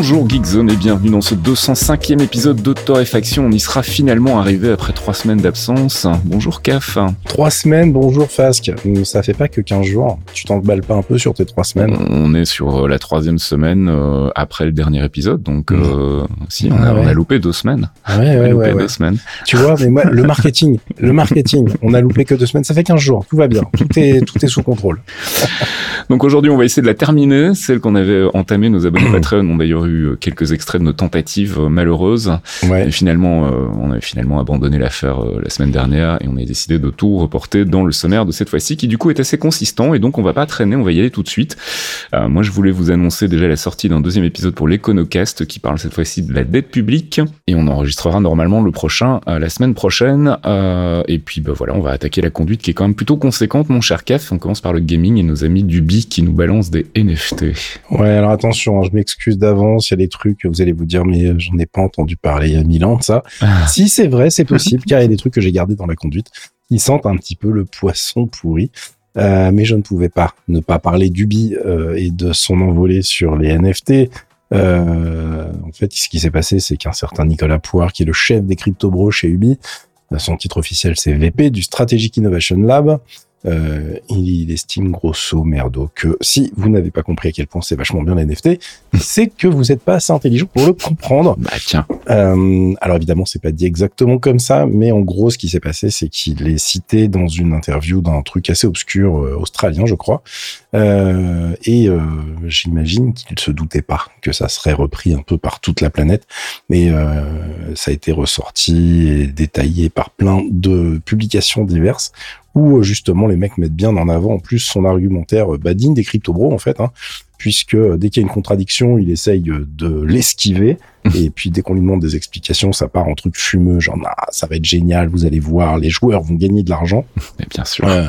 Bonjour Geekzone et bienvenue dans ce 205e épisode de Torréfaction. On y sera finalement arrivé après trois semaines d'absence. Bonjour CAF. Trois semaines, bonjour Fasque. Ça fait pas que 15 jours. Tu t'emballes pas un peu sur tes trois semaines? On est sur euh, la troisième semaine euh, après le dernier épisode, donc euh, si, on a, Ah ouais. on a loupé deux semaines. Ouais, On a loupé ouais. deux semaines. Tu vois, mais moi, le marketing, le marketing, on a loupé que deux semaines. Ça fait 15 jours. Tout va bien. Tout est, tout est sous contrôle. Donc aujourd'hui, on va essayer de la terminer, celle qu'on avait entamée. Nos abonnés Patreon ont d'ailleurs eu euh, quelques extraits de nos tentatives euh, malheureuses. Ouais. Et finalement, euh, on avait finalement abandonné l'affaire la semaine dernière et on a décidé de tout reporter dans le sommaire de cette fois-ci, qui du coup est assez consistant. Et donc, on va pas traîner, on va y aller tout de suite. Moi, je voulais vous annoncer déjà la sortie d'un deuxième épisode pour l'Econocast, qui parle cette fois-ci de la dette publique. Et on enregistrera normalement le prochain la semaine prochaine. Et puis, bah voilà, on va attaquer la conduite qui est quand même plutôt conséquente, mon cher Caf. On commence par le gaming et nos amis du qui nous balancent des NFT. Ouais, alors attention, hein, je m'excuse d'avance. Il y a des trucs, vous allez vous dire, mais euh, j'en ai pas entendu parler il y a mille ans de ça. Si c'est vrai, c'est possible, car il y a des trucs que j'ai gardés dans la conduite. Ils sentent un petit peu le poisson pourri. Euh, mais je ne pouvais pas ne pas parler d'Ubi euh, et de son envolée sur les NFT. Euh, en fait, ce qui s'est passé, c'est qu'un certain Nicolas Poire, qui est le chef des crypto bros chez Ubi, son titre officiel c'est VP du Strategic Innovation Lab, euh, il estime grosso merdo que si vous n'avez pas compris à quel point c'est vachement bien les NFT, c'est que vous n'êtes pas assez intelligent pour le comprendre. Bah tiens, Euh, alors évidemment, c'est pas dit exactement comme ça, mais en gros, ce qui s'est passé, c'est qu'il est cité dans une interview d'un truc assez obscur euh, australien, je crois. Euh, et euh, j'imagine qu'il se doutait pas que ça serait repris un peu par toute la planète, mais euh, ça a été ressorti et détaillé par plein de publications diverses où euh, justement les mecs mettent bien en avant en plus son argumentaire euh, digne des crypto bros en fait, hein, puisque euh, dès qu'il y a une contradiction, il essaye de l'esquiver. Et puis dès qu'on lui demande des explications, ça part en truc fumeux, genre ah, ça va être génial, vous allez voir, les joueurs vont gagner de l'argent. mais bien sûr. Euh,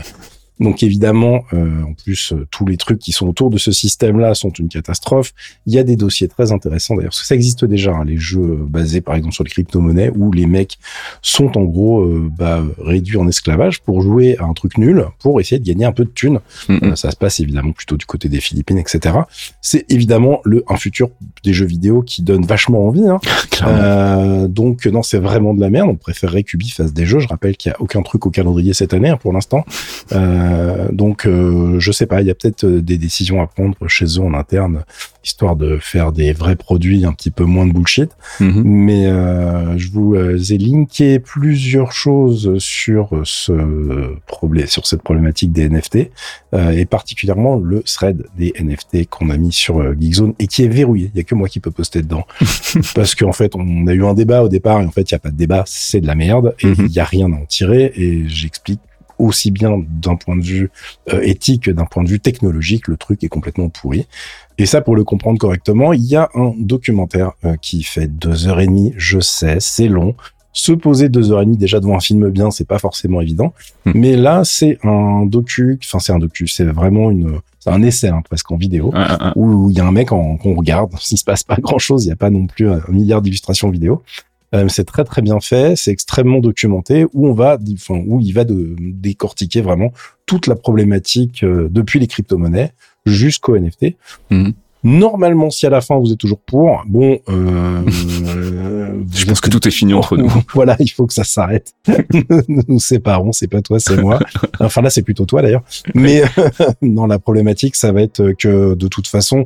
donc évidemment, euh, en plus, euh, tous les trucs qui sont autour de ce système-là sont une catastrophe. Il y a des dossiers très intéressants d'ailleurs, parce que ça existe déjà, hein, les jeux euh, basés par exemple sur les crypto-monnaies, où les mecs sont en gros euh, bah, réduits en esclavage pour jouer à un truc nul, pour essayer de gagner un peu de thunes. Mm, ça se passe évidemment plutôt du côté des Philippines, etc. C'est évidemment le un futur des jeux vidéo qui donne vachement envie. Hein. Euh, donc non, c'est vraiment de la merde. On préférerait qu'Ubi fasse des jeux. Je rappelle qu'il y a aucun truc au calendrier cette année hein, pour l'instant. Euh, donc euh, je sais pas, il y a peut-être euh, des décisions à prendre chez eux en interne, histoire de faire des vrais produits un petit peu moins de bullshit. Mhm. Mais euh, je vous euh, ai linké plusieurs choses sur ce problème, sur cette problématique des NFT, euh, et particulièrement le thread des NFT qu'on a mis sur euh, Geekzone et qui est verrouillé. Il y a que moi qui peux poster dedans, parce qu'en fait on a eu un débat au départ et en fait il y a pas de débat, c'est de la merde et il Mhm. y a rien à en tirer. Et j'explique aussi bien d'un point de vue euh, éthique que d'un point de vue technologique, le truc est complètement pourri. Et ça, pour le comprendre correctement, il y a un documentaire euh, qui fait deux heures et demie. Je sais, c'est long. Se poser deux heures et demie déjà devant un film bien, c'est pas forcément évident. Hmm. Mais là, c'est un docu. Enfin, c'est un docu. C'est vraiment une. C'est un essai hein, presque en vidéo Ah, ah, ah. où il y a un mec qu'on regarde. S'il se passe pas grand chose, il n'y a pas non plus un milliard d'illustrations vidéo. Euh, c'est très très bien fait, c'est extrêmement documenté où on va, enfin, où il va de, décortiquer vraiment toute la problématique euh, depuis les crypto-monnaies jusqu'au NFT. Mhm. Normalement, si à la fin vous êtes toujours pour, bon, euh, Je pense que tout est fini entre nous. voilà, il faut que ça s'arrête. nous nous séparons, c'est pas toi, c'est moi. Enfin là, c'est plutôt toi d'ailleurs. Mais non, la problématique, ça va être que de toute façon,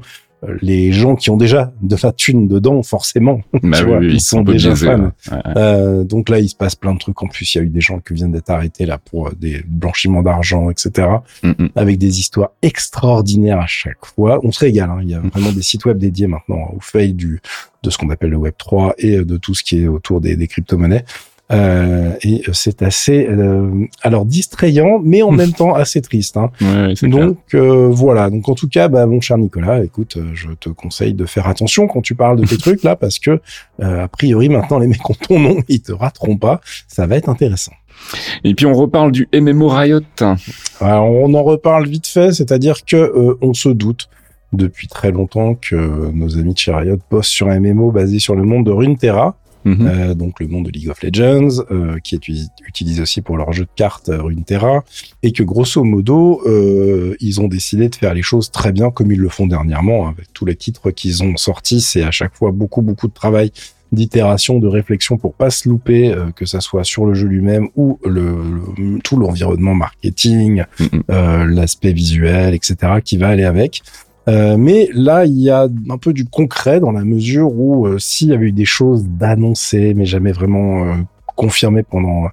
les gens qui ont déjà de la thune dedans, forcément, Bah tu oui, vois, oui, ils sont déjà biaiser, fans. ouais. Ouais, ouais. Euh, donc là, il se passe plein de trucs. En plus, il y a eu des gens qui viennent d'être arrêtés là pour euh, des blanchiments d'argent, etc. Mm, mm. Avec des histoires extraordinaires à chaque fois. On se régale. Hein. Il y a vraiment des sites web dédiés maintenant au fail du de ce qu'on appelle le Web 3 et euh, de tout ce qui est autour des, des crypto-monnaies. Euh, et c'est assez, euh, alors distrayant, mais en même temps assez triste. Hein. Ouais, Donc euh, voilà. Donc en tout cas, bah, mon cher Nicolas, écoute, euh, je te conseille de faire attention quand tu parles de tes trucs là, parce que euh, a priori maintenant les mecs ont ton nom, ils te rateront pas. Ça va être intéressant. Et puis on reparle du MMO Riot. Alors, on en reparle vite fait, c'est-à-dire que euh, on se doute depuis très longtemps que nos amis de chez Riot bossent sur un MMO basé sur le monde de Runeterra, Mhm. euh, donc le monde de League of Legends, euh, qui est uti- utilisé aussi pour leur jeu de cartes euh, Runeterra, et que grosso modo, euh, ils ont décidé de faire les choses très bien comme ils le font dernièrement, hein, avec tous les titres qu'ils ont sortis, c'est à chaque fois beaucoup beaucoup de travail d'itération, de réflexion pour pas se louper, euh, que ça soit sur le jeu lui-même ou le, le- tout l'environnement marketing, Mhm. euh, l'aspect visuel, etc., qui va aller avec. Euh, mais là, il y a un peu du concret dans la mesure où euh, s'il y avait eu des choses d'annoncées, mais jamais vraiment euh, confirmées pendant,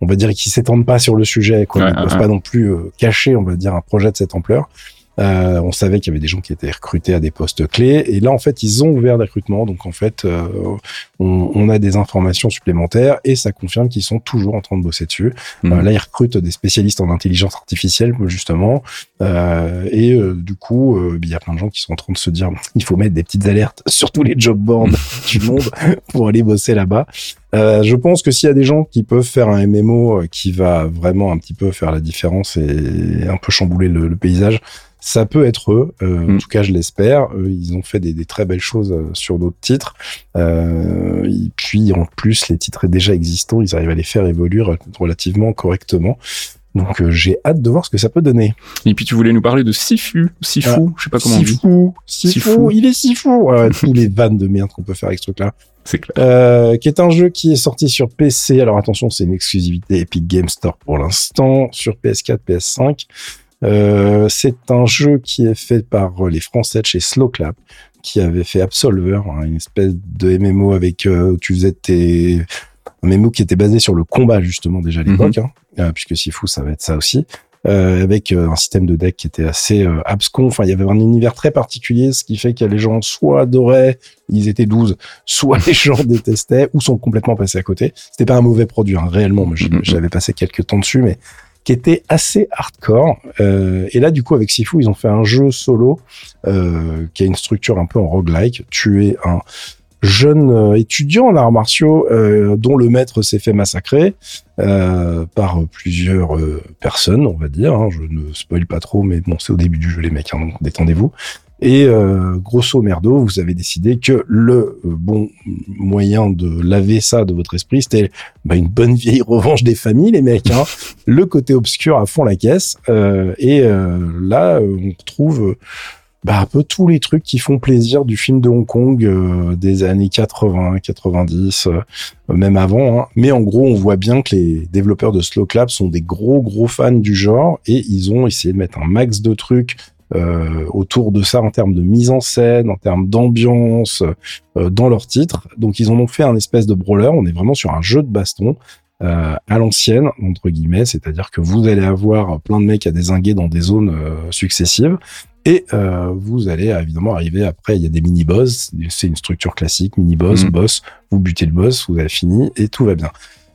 on va dire, qui s'étendent pas sur le sujet, quoi, ils ne peuvent pas non plus euh, cacher, on va dire, un projet de cette ampleur. Euh, on savait qu'il y avait des gens qui étaient recrutés à des postes clés, et là, en fait, ils ont ouvert des recrutements, donc en fait, euh, on, on a des informations supplémentaires et ça confirme qu'ils sont toujours en train de bosser dessus. Euh, là, ils recrutent des spécialistes en intelligence artificielle, justement. Euh, et euh, du coup, euh, il y a plein de gens qui sont en train de se dire, il faut mettre des petites alertes sur tous les job boards du monde pour aller bosser là-bas. Euh, je pense que s'il y a des gens qui peuvent faire un MMO qui va vraiment un petit peu faire la différence et un peu chambouler le, le paysage, ça peut être eux. Euh, En Mm. tout cas, je l'espère. Euh, ils ont fait des, des très belles choses euh, sur d'autres titres. Euh, et puis, en plus, les titres déjà existants, ils arrivent à les faire évoluer re- relativement correctement. Donc, euh, j'ai hâte de voir ce que ça peut donner. Et puis tu voulais nous parler de Sifu, Sifu, je sais pas comment on si dit. fou, si, Si fou, fou. il est si fou. Ouais, tous les vannes de merde qu'on peut faire avec ce truc-là. C'est clair. Euh, qui est un jeu qui est sorti sur PC. Alors attention, c'est une exclusivité Epic Game Store pour l'instant, sur PS4, PS5. Euh, c'est un jeu qui est fait par euh, les Français de chez Slowclap, qui avait fait Absolver, hein, une espèce de MMO avec euh, où tu faisais tes un MMO qui était basé sur le combat justement déjà à l'époque, hein, euh, puisque Sifu ça va être ça aussi. Euh, avec un système de deck qui était assez euh, abscon. Enfin, il y avait un univers très particulier, ce qui fait que les gens soit adoraient, ils étaient 12, soit les gens détestaient ou sont complètement passés à côté. C'était pas un mauvais produit, hein, réellement. J'y- Mhm. j'avais passé quelques temps dessus, mais qui était assez hardcore. Euh, et là, du coup, avec Sifu, ils ont fait un jeu solo euh, qui a une structure un peu en roguelike. Tu es un jeune euh, étudiant en arts martiaux dont le maître s'est fait massacrer par plusieurs personnes, on va dire. hein. Je ne spoil pas trop, mais bon, c'est au début du jeu, les mecs, hein, donc détendez-vous. Et euh, grosso merdo, vous avez décidé que le euh, bon moyen de laver ça de votre esprit, c'était bah, une bonne vieille revanche des familles, les mecs. Hein. le côté obscur à fond la caisse. Euh, et euh, là, euh, on retrouve bah, un peu tous les trucs qui font plaisir du film de Hong Kong euh, des années 80, 90, euh, même avant. hein. Mais en gros, on voit bien que les développeurs de Slow Clap sont des gros gros fans du genre et ils ont essayé de mettre un max de trucs euh, autour de ça en termes de mise en scène, en termes d'ambiance euh, dans leur titre. Donc ils en ont fait un espèce de brawler. On est vraiment sur un jeu de baston. euh, à l'ancienne entre guillemets, c'est-à-dire que vous allez avoir plein de mecs à désinguer dans des zones euh, successives et euh, vous allez évidemment arriver après, il y a des mini-boss, c'est une structure classique, mini-boss, Mhm. boss, vous butez le boss, vous avez fini et tout va bien.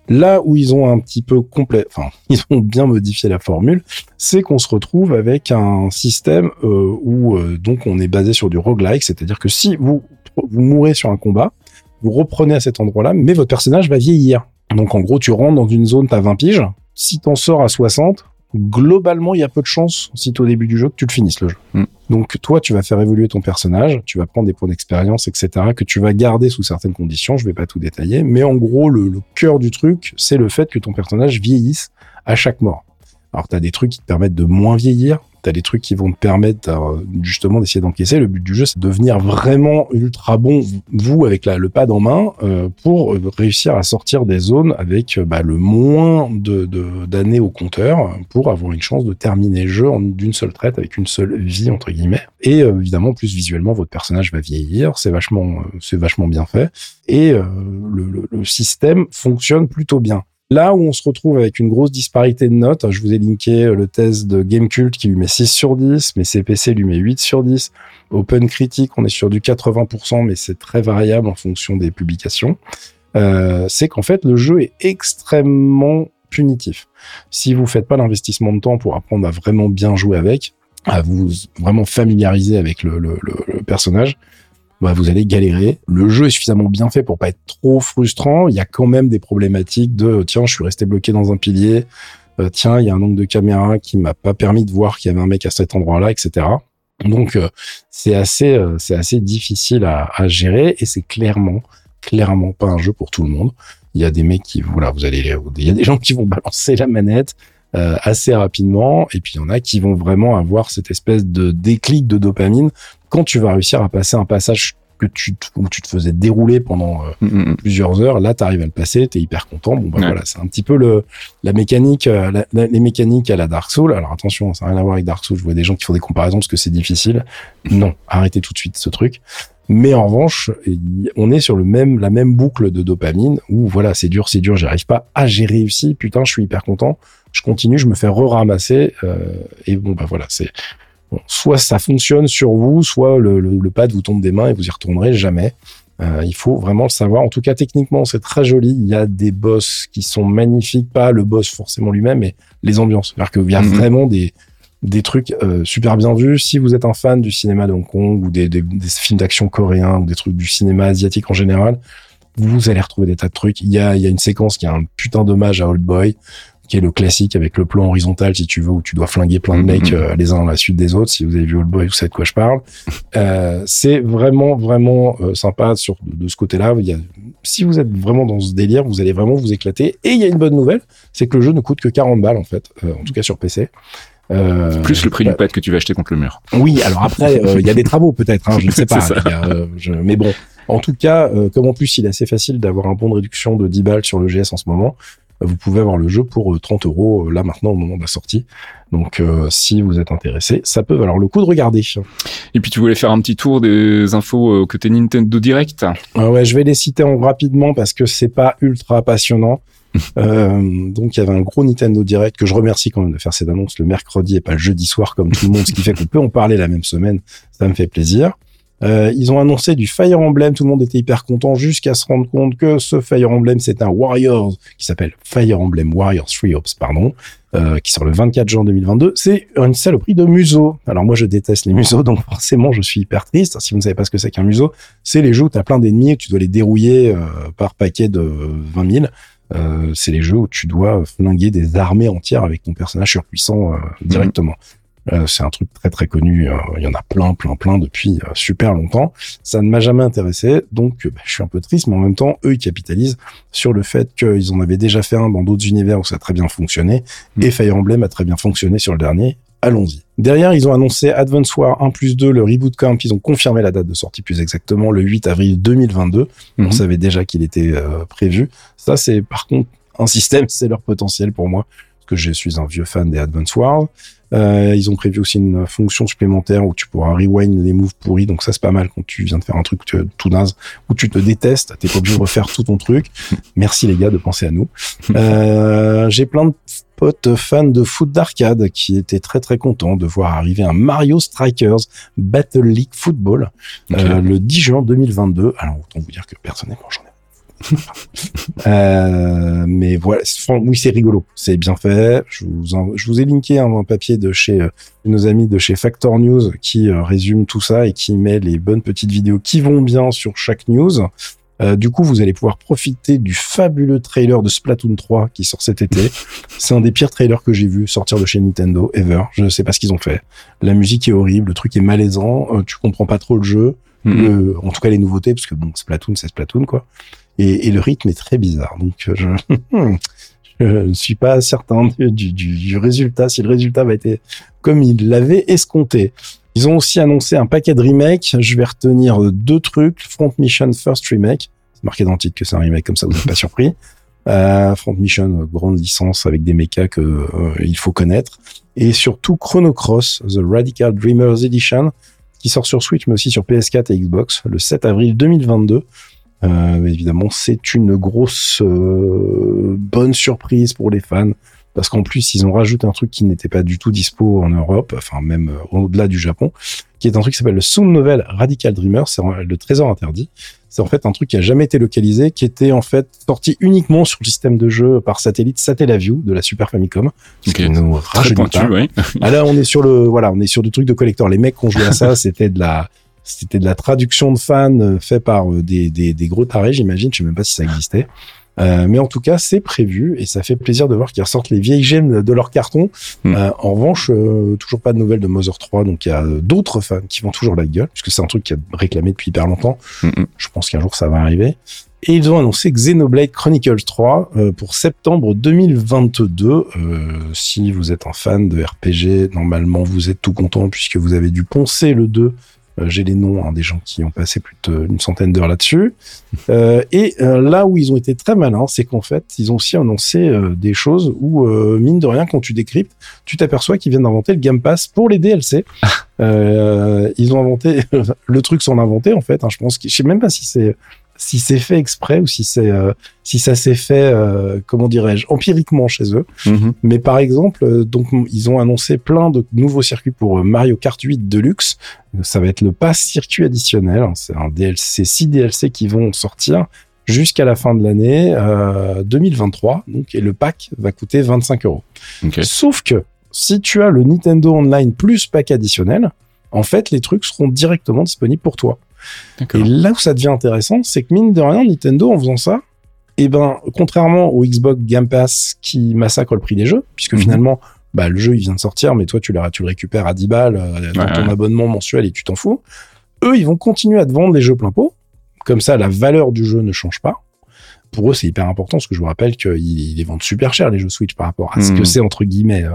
Là où ils ont un petit peu complet, enfin, ils ont bien modifié la formule, c'est qu'on se retrouve avec un système euh, où euh, donc on est basé sur du roguelike, c'est-à-dire que si vous vous mourrez sur un combat, vous reprenez à cet endroit-là, mais votre personnage va vieillir. Donc en gros, tu rentres dans une zone, t'as 20 piges, si t'en sors à 60, globalement, il y a peu de chances, si t'es au début du jeu, que tu le finisses le jeu. Mm. Donc toi, tu vas faire évoluer ton personnage, tu vas prendre des points d'expérience, etc., que tu vas garder sous certaines conditions. Je vais pas tout détailler, mais en gros, le, le cœur du truc, c'est le fait que ton personnage vieillisse à chaque mort. Alors t'as des trucs qui te permettent de moins vieillir, t'as des trucs qui vont te permettre euh, justement d'essayer d'encaisser. Le but du jeu, c'est de devenir vraiment ultra bon, vous avec la, le pad en main, euh, pour euh, réussir à sortir des zones avec bah, le moins de d'années au compteur, pour avoir une chance de terminer le jeu d'une seule traite avec une seule vie entre guillemets. Et évidemment, plus visuellement, votre personnage va vieillir, c'est vachement, c'est vachement bien fait, et le système fonctionne plutôt bien. Là où on se retrouve avec une grosse disparité de notes, je vous ai linké euh, le test de Gamecult qui lui met 6 sur 10, mais CPC lui met 8 sur 10. Open Critic, on est sur du 80%, mais c'est très variable en fonction des publications. euh, c'est qu'en fait le jeu est extrêmement punitif. Si vous faites pas l'investissement de temps pour apprendre à vraiment bien jouer avec, à vous vraiment familiariser avec le, personnage, bah vous allez galérer. Le jeu est suffisamment bien fait pour pas être trop frustrant. Il y a quand même des problématiques de tiens, je suis resté bloqué dans un pilier. Euh, tiens, il y a un angle de caméra qui m'a pas permis de voir qu'il y avait un mec à cet endroit-là, etc. Donc euh, c'est assez euh, c'est assez difficile à, à gérer et c'est clairement clairement pas un jeu pour tout le monde. Il y a des mecs qui voilà, vous allez il y a des gens qui vont balancer la manette euh, assez rapidement et puis il y en a qui vont vraiment avoir cette espèce de déclic de dopamine quand tu vas réussir à passer un passage que tu où tu te faisais dérouler pendant euh, mm, mm, mm. plusieurs heures, là tu arrives à le passer, tu es hyper content. Bon bah voilà, c'est un petit peu le la mécanique euh, les mécaniques à la Dark Souls. Alors attention, ça n'a rien à voir avec Dark Souls, je vois des gens qui font des comparaisons parce que c'est difficile. Non, arrêtez tout de suite ce truc. Mais en revanche, on est sur le même la même boucle de dopamine où voilà, c'est dur, c'est dur, j'arrive pas, ah j'ai réussi, putain, je suis hyper content. Je continue, je me fais re-ramasser euh, et bon bah voilà, c'est soit ça fonctionne sur vous, soit le, le, pad vous tombe des mains et vous y retournerez jamais. Euh, il faut vraiment le savoir. En tout cas, techniquement, c'est très joli. Il y a des boss qui sont magnifiques, pas le boss forcément lui-même, mais les ambiances. C'est-à-dire qu'il y a mhm. vraiment des, des trucs euh, super bien vus. Si vous êtes un fan du cinéma de Hong Kong ou des, des, des films d'action coréens ou des trucs du cinéma asiatique en général, vous allez retrouver des tas de trucs. Il y a, il y a une séquence qui a un putain d'hommage à Old Boy qui est le classique avec le plan horizontal, si tu veux, où tu dois flinguer plein de mm-hmm. mecs euh, les uns à la suite des autres. Si vous avez vu Old Boy, vous savez de quoi je parle. Euh, c'est vraiment, vraiment euh, sympa sur de, ce côté-là. Il y a, si vous êtes vraiment dans ce délire, vous allez vraiment vous éclater. Et il y a une bonne nouvelle, c'est que le jeu ne coûte que 40 balles, en fait, en tout cas sur PC. Euh, plus le prix du pad que tu vas acheter contre le mur. Oui, alors après, il y a des travaux peut-être, hein, je ne sais pas. mais bon, en tout cas, comme en plus il est assez facile d'avoir un bon de réduction de 10 balles sur le GS en ce moment, vous pouvez avoir le jeu pour 30 euh, euros euh, là maintenant au moment de la sortie. Donc euh, si vous êtes intéressé, ça peut valoir le coup de regarder. Et puis tu voulais faire un petit tour des infos côté Nintendo Direct? Ah Ouais, je vais les citer en rapidement parce que c'est pas ultra passionnant. euh, donc il y avait un gros Nintendo Direct que je remercie quand même de faire cette annonce le mercredi et pas le jeudi soir comme tout le monde, ce qui fait qu'on peut en parler la même semaine. Ça me fait plaisir. Euh, ils ont annoncé du Fire Emblem, tout le monde était hyper content jusqu'à se rendre compte que ce Fire Emblem c'est un Warriors qui s'appelle Fire Emblem Warriors 3 Ops, pardon, euh, qui sort le 24 juin 2022. C'est une saloperie de museau. Alors moi je déteste les museaux, donc forcément je suis hyper triste. Si vous ne savez pas ce que c'est qu'un museau, c'est les jeux où tu as plein d'ennemis et tu dois les dérouiller euh, par paquet de 20 000. Euh, c'est les jeux où tu dois flinguer des armées entières avec ton personnage surpuissant euh, mhm. directement. Euh, c'est un truc très très connu. Euh, il y en a plein, plein, plein depuis euh, super longtemps. Ça ne m'a jamais intéressé, donc bah, je suis un peu triste, mais en même temps, eux, ils capitalisent sur le fait qu'ils en avaient déjà fait un dans d'autres univers où ça a très bien fonctionné, mm. et Fire Emblem a très bien fonctionné sur le dernier. Allons-y. Derrière, ils ont annoncé Advance War 1 plus 2, le reboot camp. Ils ont confirmé la date de sortie plus exactement, le 8 avril 2022. On mm-hmm. savait déjà qu'il était prévu. Ça, c'est par contre un système, c'est leur potentiel pour moi, parce que je suis un vieux fan des Advance Wars. Euh, ils ont prévu aussi une fonction supplémentaire où tu pourras rewind les moves pourris. Donc ça, c'est pas mal quand tu viens de faire un truc tout naze où tu te détestes. T'es pas obligé de refaire tout ton truc. Merci les gars de penser à nous. Euh, J'ai plein de potes fans de foot d'arcade qui étaient très très contents de voir arriver un Mario Strikers Battle League Football euh, le 10 juin 2022. Alors autant vous dire que personnellement j'en ai euh, mais voilà, oui, c'est rigolo, c'est bien fait. Je vous, je vous ai linké un, papier de chez euh, nos amis de chez Factor News qui euh, résume tout ça et qui met les bonnes petites vidéos qui vont bien sur chaque news. du coup, vous allez pouvoir profiter du fabuleux trailer de Splatoon 3 qui sort cet été. C'est un des pires trailers que j'ai vu sortir de chez Nintendo ever. Je ne sais pas ce qu'ils ont fait. La musique est horrible, le truc est malaisant, tu comprends pas trop le jeu. Mm-hmm. en tout cas les nouveautés, parce que bon, Splatoon, c'est Splatoon quoi et, et, le rythme est très bizarre. Donc euh, je, je ne suis pas certain du, du, du, résultat, si le résultat va être comme il l'avait escompté. Ils ont aussi annoncé un paquet de remakes. Je vais retenir deux trucs. Front Mission First Remake. C'est marqué dans le titre que c'est un remake, comme ça vous n'êtes pas surpris. Euh, Front Mission, euh, grande licence avec des mechas que euh, il faut connaître. Et surtout Chrono Cross, The Radical Dreamers Edition, qui sort sur Switch mais aussi sur PS4 et Xbox le 7 avril 2022. Euh, évidemment, c'est une grosse euh, bonne surprise pour les fans parce qu'en plus ils ont rajouté un truc qui n'était pas du tout dispo en Europe, enfin même euh, au-delà du Japon, qui est un truc qui s'appelle le Sound Novel Radical Dreamer, c'est le trésor interdit. C'est en fait un truc qui a jamais été localisé, qui était en fait sorti uniquement sur le système de jeu par satellite Satellaview de la Super Famicom. Okay. Nous Très pointu, oui. ah là, on est sur le, voilà, on est sur du truc de collector. Les mecs qui ont joué à ça, c'était de la, c'était de la traduction de fans euh, fait par euh, des, des, des gros tarés, j'imagine. Je sais même pas si ça existait. Euh, mais en tout cas, c'est prévu et ça fait plaisir de voir qu'ils ressortent les vieilles gemmes de leur carton. Hmm. Euh, en revanche, euh, toujours pas de nouvelles de Mother 3, donc il y a d'autres fans qui vont toujours la gueule, puisque c'est un truc qui a réclamé depuis hyper longtemps. Hmm, hmm. Je pense qu'un jour ça va arriver. Et ils ont annoncé Xenoblade Chronicles 3 pour septembre 2022. si vous êtes un fan de RPG, normalement vous êtes tout content puisque vous avez dû poncer le 2 euh, j'ai les noms hein, des gens qui ont passé plus d'une centaine d'heures là-dessus. Euh, et euh, là où ils ont été très malins, c'est qu'en fait, ils ont aussi annoncé des choses où, mine de rien, quand tu décryptes, tu t'aperçois qu'ils viennent d'inventer le Game Pass pour les DLC. ils ont inventé le truc sans l'inventer, en fait. Hein, je pense que je sais même pas si c'est si c'est fait exprès ou si c'est euh, si ça s'est fait euh, comment dirais-je empiriquement chez eux. Mhm. Mais par exemple, euh, donc ils ont annoncé plein de nouveaux circuits pour Mario Kart 8 Deluxe. Ça va être le pass circuit additionnel. Hein. C'est un DLC, six DLC qui vont sortir jusqu'à la fin de l'année 2023. Donc et le pack va coûter 25 euros. Sauf que si tu as le Nintendo Online plus pack additionnel, en fait les trucs seront directement disponibles pour toi. Et là où ça devient intéressant, c'est que mine de rien, Nintendo, en faisant ça, eh ben, contrairement au Xbox Game Pass qui massacre le prix des jeux, puisque mhm. finalement, bah, le jeu, il vient de sortir, mais toi, tu le, tu le récupères à 10 balles euh, dans ton abonnement mensuel et tu t'en fous. Eux, ils vont continuer à te vendre les jeux plein pot. Comme ça, la valeur du jeu ne change pas. Pour eux, c'est hyper important, parce que je vous rappelle qu'ils les vendent super cher, les jeux Switch, par rapport à ce que mhm. c'est, entre guillemets, euh,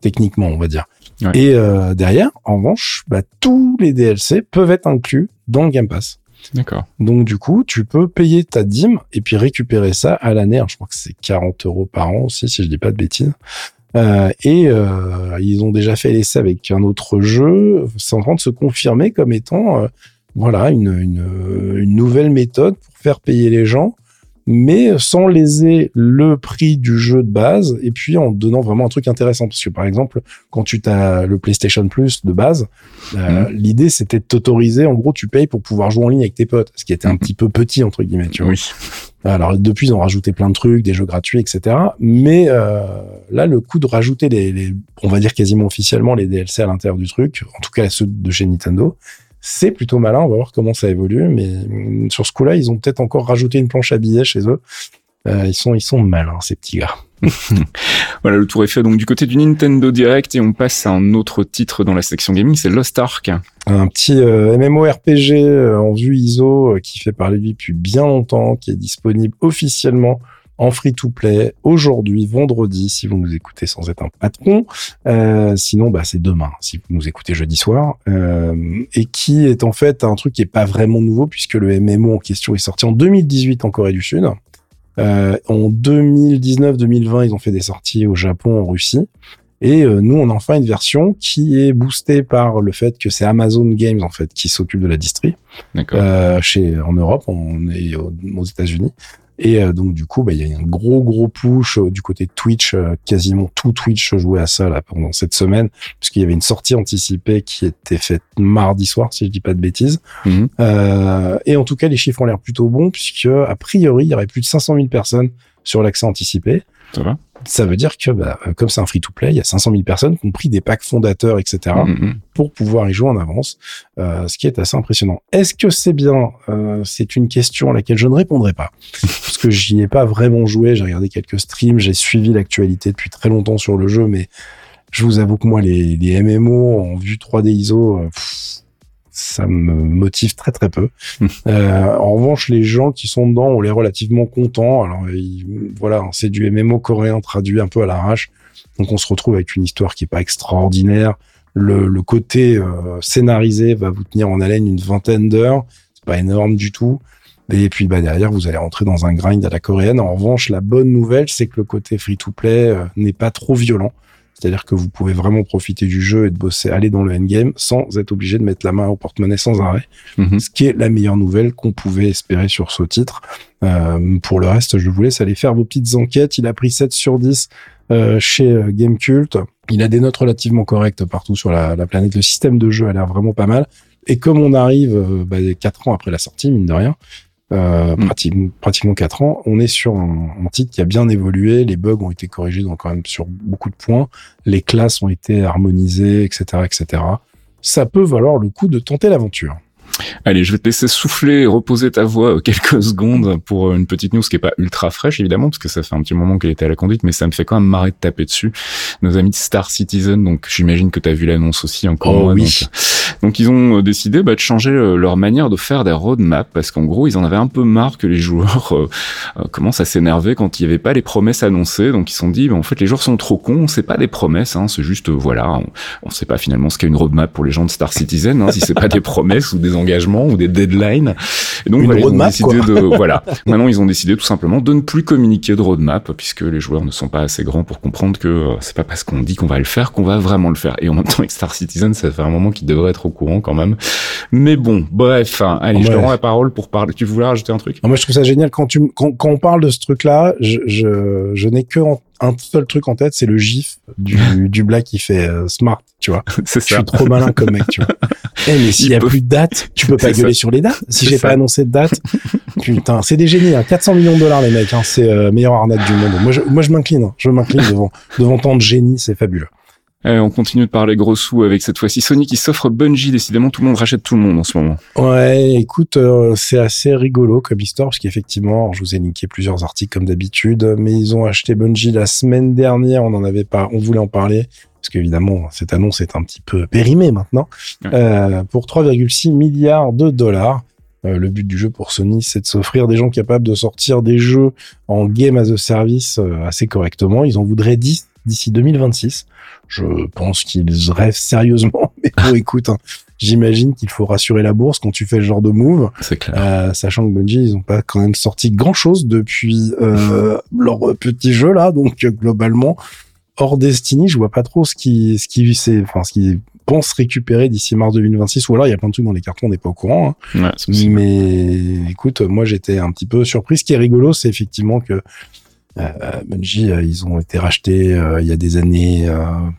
techniquement, on va dire. Et euh, derrière, en revanche, bah, tous les DLC peuvent être inclus dans le Game Pass. D'accord. Donc du coup, tu peux payer ta dîme et puis récupérer ça à l'année. Je crois que c'est 40 euros par an aussi, si je dis pas de bêtises. Euh, et euh, ils ont déjà fait l'essai avec un autre jeu. C'est en train de se confirmer comme étant euh, voilà une, une, une, nouvelle méthode pour faire payer les gens mais sans léser le prix du jeu de base et puis en donnant vraiment un truc intéressant. Parce que par exemple, quand tu as le PlayStation Plus de base, euh, mhm. l'idée c'était de t'autoriser, en gros, tu payes pour pouvoir jouer en ligne avec tes potes, ce qui était un mhm. petit peu petit entre guillemets. Tu vois. Oui. Alors depuis, ils ont rajouté plein de trucs, des jeux gratuits, etc. Mais euh, là, le coup de rajouter les, les, on va dire quasiment officiellement les DLC à l'intérieur du truc, en tout cas ceux de chez Nintendo, c'est plutôt malin. On va voir comment ça évolue. Mais mm, sur ce coup-là, ils ont peut-être encore rajouté une planche à billets chez eux. Euh, ils sont, ils sont malins, ces petits gars. voilà, le tour est fait donc du côté du Nintendo Direct et on passe à un autre titre dans la section gaming, c'est Lost Ark. Un petit euh, MMORPG euh, en vue ISO qui fait parler de lui depuis bien longtemps, qui est disponible officiellement en free-to-play aujourd'hui, vendredi, si vous nous écoutez sans être un patron. Euh, sinon, bah, c'est demain, si vous nous écoutez jeudi soir. Euh, et qui est en fait un truc qui est pas vraiment nouveau, puisque le MMO en question est sorti en 2018 en Corée du Sud. Euh, en 2019-2020, ils ont fait des sorties au Japon, en Russie. Et euh, nous, on a enfin une version qui est boostée par le fait que c'est Amazon Games en fait qui s'occupe de la distri euh, chez en Europe, on est aux États-Unis. Et euh, donc du coup, bah, il y a un gros gros push euh, du côté de Twitch. Euh, quasiment tout Twitch jouait à ça là pendant cette semaine, puisqu'il y avait une sortie anticipée qui était faite mardi soir, si je dis pas de bêtises. Mhm. et en tout cas, les chiffres ont l'air plutôt bons, puisque a priori, il y aurait plus de 500 000 personnes sur l'accès anticipé. Ça va ça veut dire que bah, comme c'est un free-to-play, il y a 500 000 personnes qui ont pris des packs fondateurs, etc., mm, mm, mm. pour pouvoir y jouer en avance, euh, ce qui est assez impressionnant. Est-ce que c'est bien euh, C'est une question à laquelle je ne répondrai pas, parce que j'y ai pas vraiment joué. J'ai regardé quelques streams, j'ai suivi l'actualité depuis très longtemps sur le jeu, mais je vous avoue que moi, les, les MMO en vue 3D ISO, euh, ça me motive très très peu. euh, en revanche, les gens qui sont dedans, on les relativement contents. Alors voilà, c'est du MMO coréen traduit un peu à l'arrache. Donc on se retrouve avec une histoire qui est pas extraordinaire. Le, le côté euh, scénarisé va vous tenir en haleine une vingtaine d'heures. C'est pas énorme du tout. Et puis bah derrière, vous allez rentrer dans un grind à la coréenne. En revanche, la bonne nouvelle, c'est que le côté free-to-play euh, n'est pas trop violent. C'est-à-dire que vous pouvez vraiment profiter du jeu et de bosser, aller dans le endgame sans être obligé de mettre la main au porte-monnaie sans arrêt. Mhm. Ce qui est la meilleure nouvelle qu'on pouvait espérer sur ce titre. Euh, pour le reste, je vous laisse aller faire vos petites enquêtes. Il a pris 7 sur 10 chez Gamecult. Il a des notes relativement correctes partout sur la, la planète. Le système de jeu a l'air vraiment pas mal. Et comme on arrive bah, quatre ans après la sortie, mine de rien, euh, mm. pratiquement quatre ans, on est sur un, un, titre qui a bien évolué, les bugs ont été corrigés donc quand même sur beaucoup de points, les classes ont été harmonisées, etc., etc. Ça peut valoir le coup de tenter l'aventure. Allez, je vais te laisser souffler reposer ta voix euh, quelques secondes pour euh, une petite news qui est pas ultra fraîche évidemment parce que ça fait un petit moment qu'elle était à la conduite, mais ça me fait quand même marrer de taper dessus. Nos amis de Star Citizen, donc j'imagine que tu as vu l'annonce aussi encore. Oh, oui. Donc, ils ont euh, décidé bah, de changer leur manière de faire des roadmaps parce qu'en gros ils en avaient un peu marre que les joueurs commencent à s'énerver quand il n'y avait pas les promesses annoncées. Donc ils se sont dit bah, en fait les joueurs sont trop cons, c'est pas des promesses, hein, c'est juste voilà, on, on sait pas finalement ce qu'est une roadmap pour les gens de Star Citizen, hein, si c'est pas des promesses ou des engagements ou des deadlines. Et donc, voilà, ils ont décidé de, voilà. Maintenant, ils ont décidé tout simplement de ne plus communiquer de roadmap puisque les joueurs ne sont pas assez grands pour comprendre que euh, c'est pas parce qu'on dit qu'on va le faire qu'on va vraiment le faire. Et en même temps, avec Star Citizen, ça fait un moment qu'ils devraient être au courant quand même. Mais bon, bref, hein, allez, je te rends la parole pour parler. Tu voulais rajouter un truc? Moi, je trouve ça génial quand tu, quand, quand on parle de ce truc-là, je, je, je n'ai que en un seul truc en tête, c'est le gif du, du black qui fait euh, smart, tu vois. c'est ça. Je suis trop malin comme mec, tu vois. Eh, mais s'il y a plus de date, tu peux pas gueuler sur les dates. Si j'ai pas annoncé de date, putain, c'est des génies, hein. 400 millions de dollars les mecs, hein. c'est euh, meilleure arnaque du monde. Moi, je, moi, je m'incline, hein. je m'incline devant, devant tant de génie, c'est fabuleux. Euh, on continue de parler gros sous avec cette fois-ci Sony qui s'offre Bungie. Décidément, tout le monde rachète tout le monde en ce moment. Ouais, écoute, euh, c'est assez rigolo comme histoire parce qu'effectivement, je vous ai linké plusieurs articles comme d'habitude, mais ils ont acheté Bungie la semaine dernière. On en avait pas, on voulait en parler parce qu'évidemment, cette annonce est un petit peu périmée maintenant euh, pour 3,6 milliards de dollars. Euh, le but du jeu pour Sony, c'est de s'offrir des gens capables de sortir des jeux en game as a service assez correctement. Ils en voudraient 10 d'ici 2026. Je pense qu'ils rêvent sérieusement. Mais bon, écoute, hein, j'imagine qu'il faut rassurer la bourse quand tu fais ce genre de move. C'est clair. Euh, sachant que Bungie, ils ont pas quand même sorti grand chose depuis euh, leur petit jeu là. Donc globalement, hors Destiny, je vois pas trop ce qui, ce qui, c'est, enfin, ce qui pense récupérer d'ici mars 2026 ou alors il y a plein de trucs dans les cartons on n'est pas au courant hein. ouais, mais écoute moi j'étais un petit peu surpris ce qui est rigolo c'est effectivement que Bungie, euh, ils ont été rachetés euh, il y a des années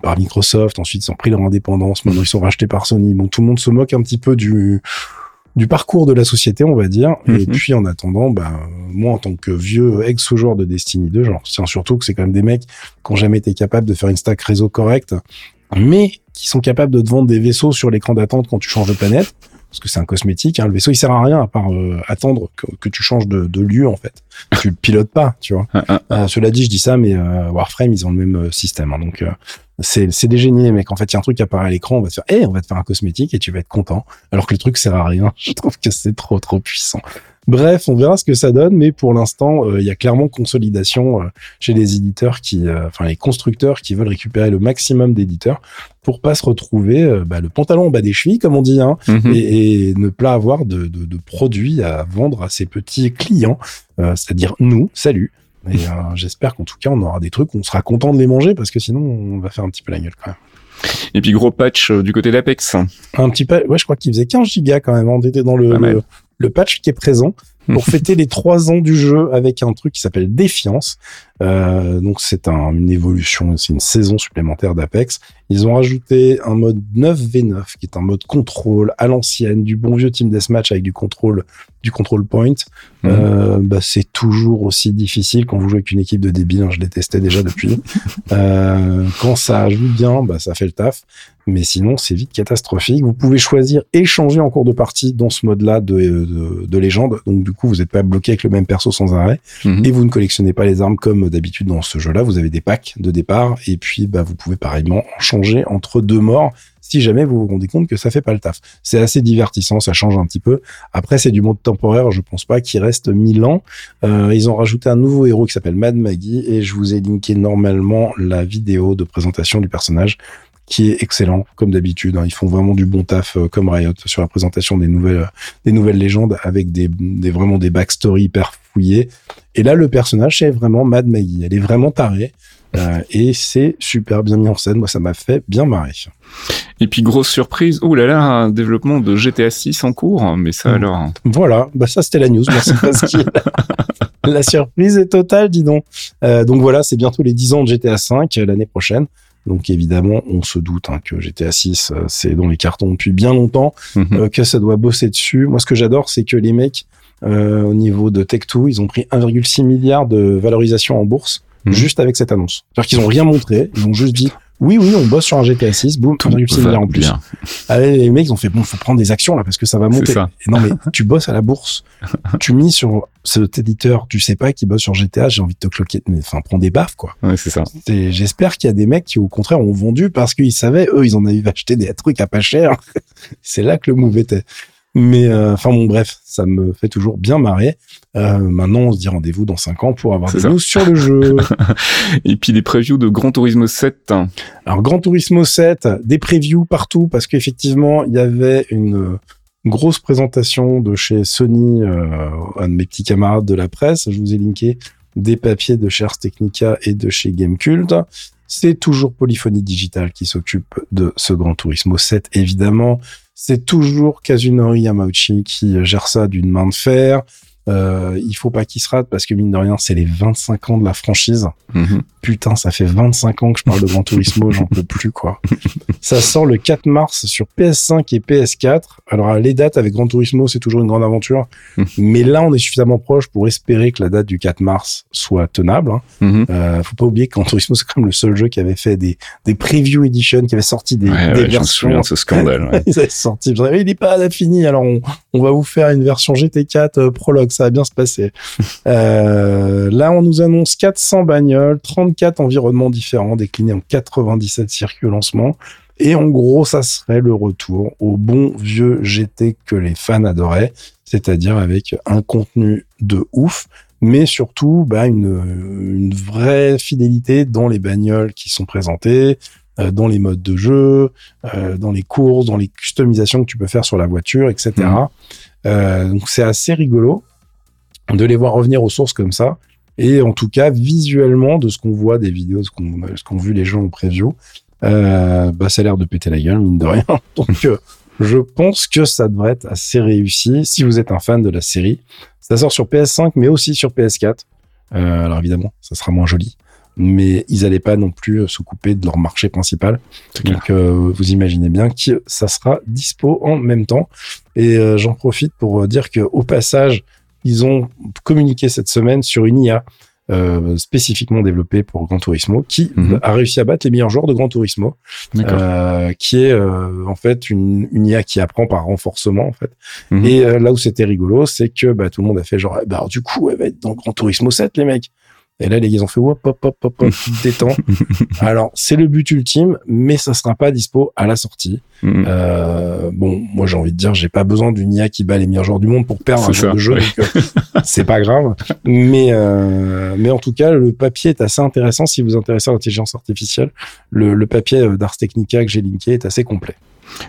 par Microsoft. Ensuite, ils ont pris leur indépendance. Maintenant, ils sont rachetés par Sony. Bon, tout le monde se moque un petit peu du du parcours de la société, on va dire. Et Mhm. puis, en attendant, bah, moi, en tant que vieux ex-joueur de Destiny 2, genre, tiens surtout que c'est quand même des mecs qui ont jamais été capables de faire une stack réseau correcte, mais qui sont capables de te vendre des vaisseaux sur l'écran d'attente quand tu changes de planète. Parce que c'est un cosmétique, hein. le vaisseau il sert à rien à part euh, attendre que, que tu changes de, de lieu en fait. Tu le pilotes pas, tu vois. Ah, ah, Euh, cela dit, je dis ça, mais euh, Warframe, ils ont le même euh, système. hein. donc, euh, c'est c'est des génies, mec. En fait, il y a un truc qui apparaît à l'écran, on va te faire, hey, on va te faire un cosmétique et tu vas être content. Alors que le truc sert à rien. Je trouve que c'est trop, trop puissant. Bref, on verra ce que ça donne, mais pour l'instant, euh, il y a clairement consolidation euh, chez les éditeurs qui, euh, enfin les constructeurs qui veulent récupérer le maximum d'éditeurs pour pas se retrouver bah, le pantalon en bas des chevilles, comme on dit, hein, Mhm. et, et ne pas avoir de, de, de produits à vendre à ses petits clients, euh, c'est-à-dire nous, salut. Et euh, j'espère qu'en tout cas, on aura des trucs, on sera content de les manger parce que sinon, on va faire un petit peu la gueule quand même. Et puis gros patch euh, du côté d'Apex. Un petit peu, ouais, je crois qu'il faisait 15 gigas quand même. On était dans le, le patch qui est présent pour fêter les trois ans du jeu avec un truc qui s'appelle Défiance. Euh, donc c'est un, une évolution, c'est une saison supplémentaire d'Apex. Ils ont rajouté un mode 9v9 qui est un mode contrôle à l'ancienne, du bon vieux team deathmatch avec du contrôle, du control point. Mhm. Euh, bah, c'est toujours aussi difficile quand vous jouez avec une équipe de débiles. hein, je détestais déjà depuis. euh, quand ça joue bien, bah, ça fait le taf. Mais sinon, c'est vite catastrophique. Vous pouvez choisir et changer en cours de partie dans ce mode-là de, de, de légende. Donc, du coup, vous n'êtes pas bloqué avec le même perso sans arrêt. Mhm. Et vous ne collectionnez pas les armes comme d'habitude dans ce jeu-là. Vous avez des packs de départ. Et puis, bah, vous pouvez pareillement en changer entre deux morts si jamais vous vous rendez compte que ça fait pas le taf. C'est assez divertissant, ça change un petit peu. Après, c'est du mode temporaire, je pense pas qu'il reste mille ans. Euh, ils ont rajouté un nouveau héros qui s'appelle Mad Maggie et je vous ai linké normalement la vidéo de présentation du personnage qui est excellent comme d'habitude. hein. Ils font vraiment du bon taf euh, comme Riot sur la présentation des nouvelles des nouvelles légendes avec des, des vraiment des backstories hyper fouillées. Et là, le personnage c'est vraiment Mad Maggie. Elle est vraiment tarée. Euh, et c'est super bien mis en scène. Moi, ça m'a fait bien marrer. Et puis grosse surprise, oh là là, un développement de GTA 6 en cours, mais ça alors. Hein. Voilà, bah ça c'était la news. Merci la surprise est totale, dis donc. Euh, donc voilà, c'est bientôt les 10 ans de GTA 5 euh, l'année prochaine. Donc évidemment, on se doute hein, que GTA 6, euh, c'est dans les cartons depuis bien longtemps, mhm. que ça doit bosser dessus. Moi, ce que j'adore, c'est que les mecs, au niveau de Tech2, ils ont pris 1,6 milliard de valorisation en bourse mhm. juste avec cette annonce. C'est-à-dire qu'ils ont rien montré, ils ont juste dit oui, oui, on bosse sur un GTA 6, boum, 1,6 milliard en plus. Allez, les mecs, ils ont fait, bon, faut prendre des actions, là, parce que ça va monter. non, mais tu bosses à la bourse. tu mis sur cet éditeur, tu sais pas, qui bosse sur GTA, j'ai envie de te cloquer, mais enfin, prends des baffes, quoi. Ouais, c'est ça. J'espère qu'il y a des mecs qui, au contraire, ont vendu parce qu'ils savaient, eux, ils en avaient acheté des trucs à pas cher. c'est là que le move était. Mais euh, enfin bon, bref, ça me fait toujours bien marrer. Euh, maintenant, on se dit rendez-vous dans 5 ans pour avoir des news sur le jeu. Et puis des previews de Gran Turismo 7. Alors Gran Turismo 7, des previews partout parce qu'effectivement, il y avait une grosse présentation de chez Sony, euh, un de mes petits camarades de la presse. Je vous ai linké des papiers de chez Technica et de chez Gamecult. C'est toujours Polyphonie Digital qui s'occupe de ce Gran Turismo 7, évidemment. C'est toujours Kazunori Yamauchi qui gère ça d'une main de fer. Euh, il faut pas qu'il se rate parce que mine de rien, c'est les 25 ans de la franchise. Mhm. Putain, ça fait 25 ans que je parle de Gran Turismo, j'en peux plus quoi. Ça sort le 4 mars sur PS5 et PS4. Alors les dates avec Gran Turismo, c'est toujours une grande aventure, mhm. mais là on est suffisamment proche pour espérer que la date du 4 mars soit tenable. Hein. Euh, faut pas oublier que Gran Turismo c'est quand même le seul jeu qui avait fait des des preview edition, qui avait sorti des, des versions. de ce scandale. Ouais. Ils avaient sorti. il est pas fini, alors on, on va vous faire une version GT4 euh, prologue ça va bien se passer. euh, là, on nous annonce 400 bagnoles, 34 environnements différents déclinés en 97 circuits au lancement. Et en gros, ça serait le retour au bon vieux GT que les fans adoraient, c'est-à-dire avec un contenu de ouf, mais surtout bah, une, une vraie fidélité dans les bagnoles qui sont présentées, euh, dans les modes de jeu, euh, dans les courses, dans les customisations que tu peux faire sur la voiture, etc. Mmh. Euh, donc c'est assez rigolo de les voir revenir aux sources comme ça. Et en tout cas, visuellement, de ce qu'on voit des vidéos, ce qu'on ce qu'on vu les gens au preview, euh, bah, ça a l'air de péter la gueule, mine de rien. Donc, euh, je pense que ça devrait être assez réussi si vous êtes un fan de la série. Ça sort sur PS5, mais aussi sur PS4. Euh, alors évidemment, ça sera moins joli, mais ils n'allaient pas non plus se couper de leur marché principal. Donc euh, vous imaginez bien que ça sera dispo en même temps. Et euh, j'en profite pour dire que au passage, ils ont communiqué cette semaine sur une IA euh, spécifiquement développée pour Gran Turismo, qui mhm. a réussi à battre les meilleurs joueurs de Gran Turismo, euh, qui est euh, en fait une, une, IA qui apprend par renforcement en fait. Mhm. Et euh, là où c'était rigolo, c'est que bah, tout le monde a fait genre, bah du coup, elle va être dans Gran Turismo 7 les mecs. Et là, les gars, ils ont fait hop, hop, hop, hop, hop, détends. Alors, c'est le but ultime, mais ça sera pas dispo à la sortie. Mm. Euh, bon, moi, j'ai envie de dire, j'ai pas besoin d'une IA qui bat les meilleurs joueurs du monde pour perdre un jeu de jeu, euh, c'est pas grave. Mais, euh, mais en tout cas, le papier est assez intéressant si vous vous intéressez à l'intelligence artificielle. Le, le papier d'Ars Technica que j'ai linké est assez complet.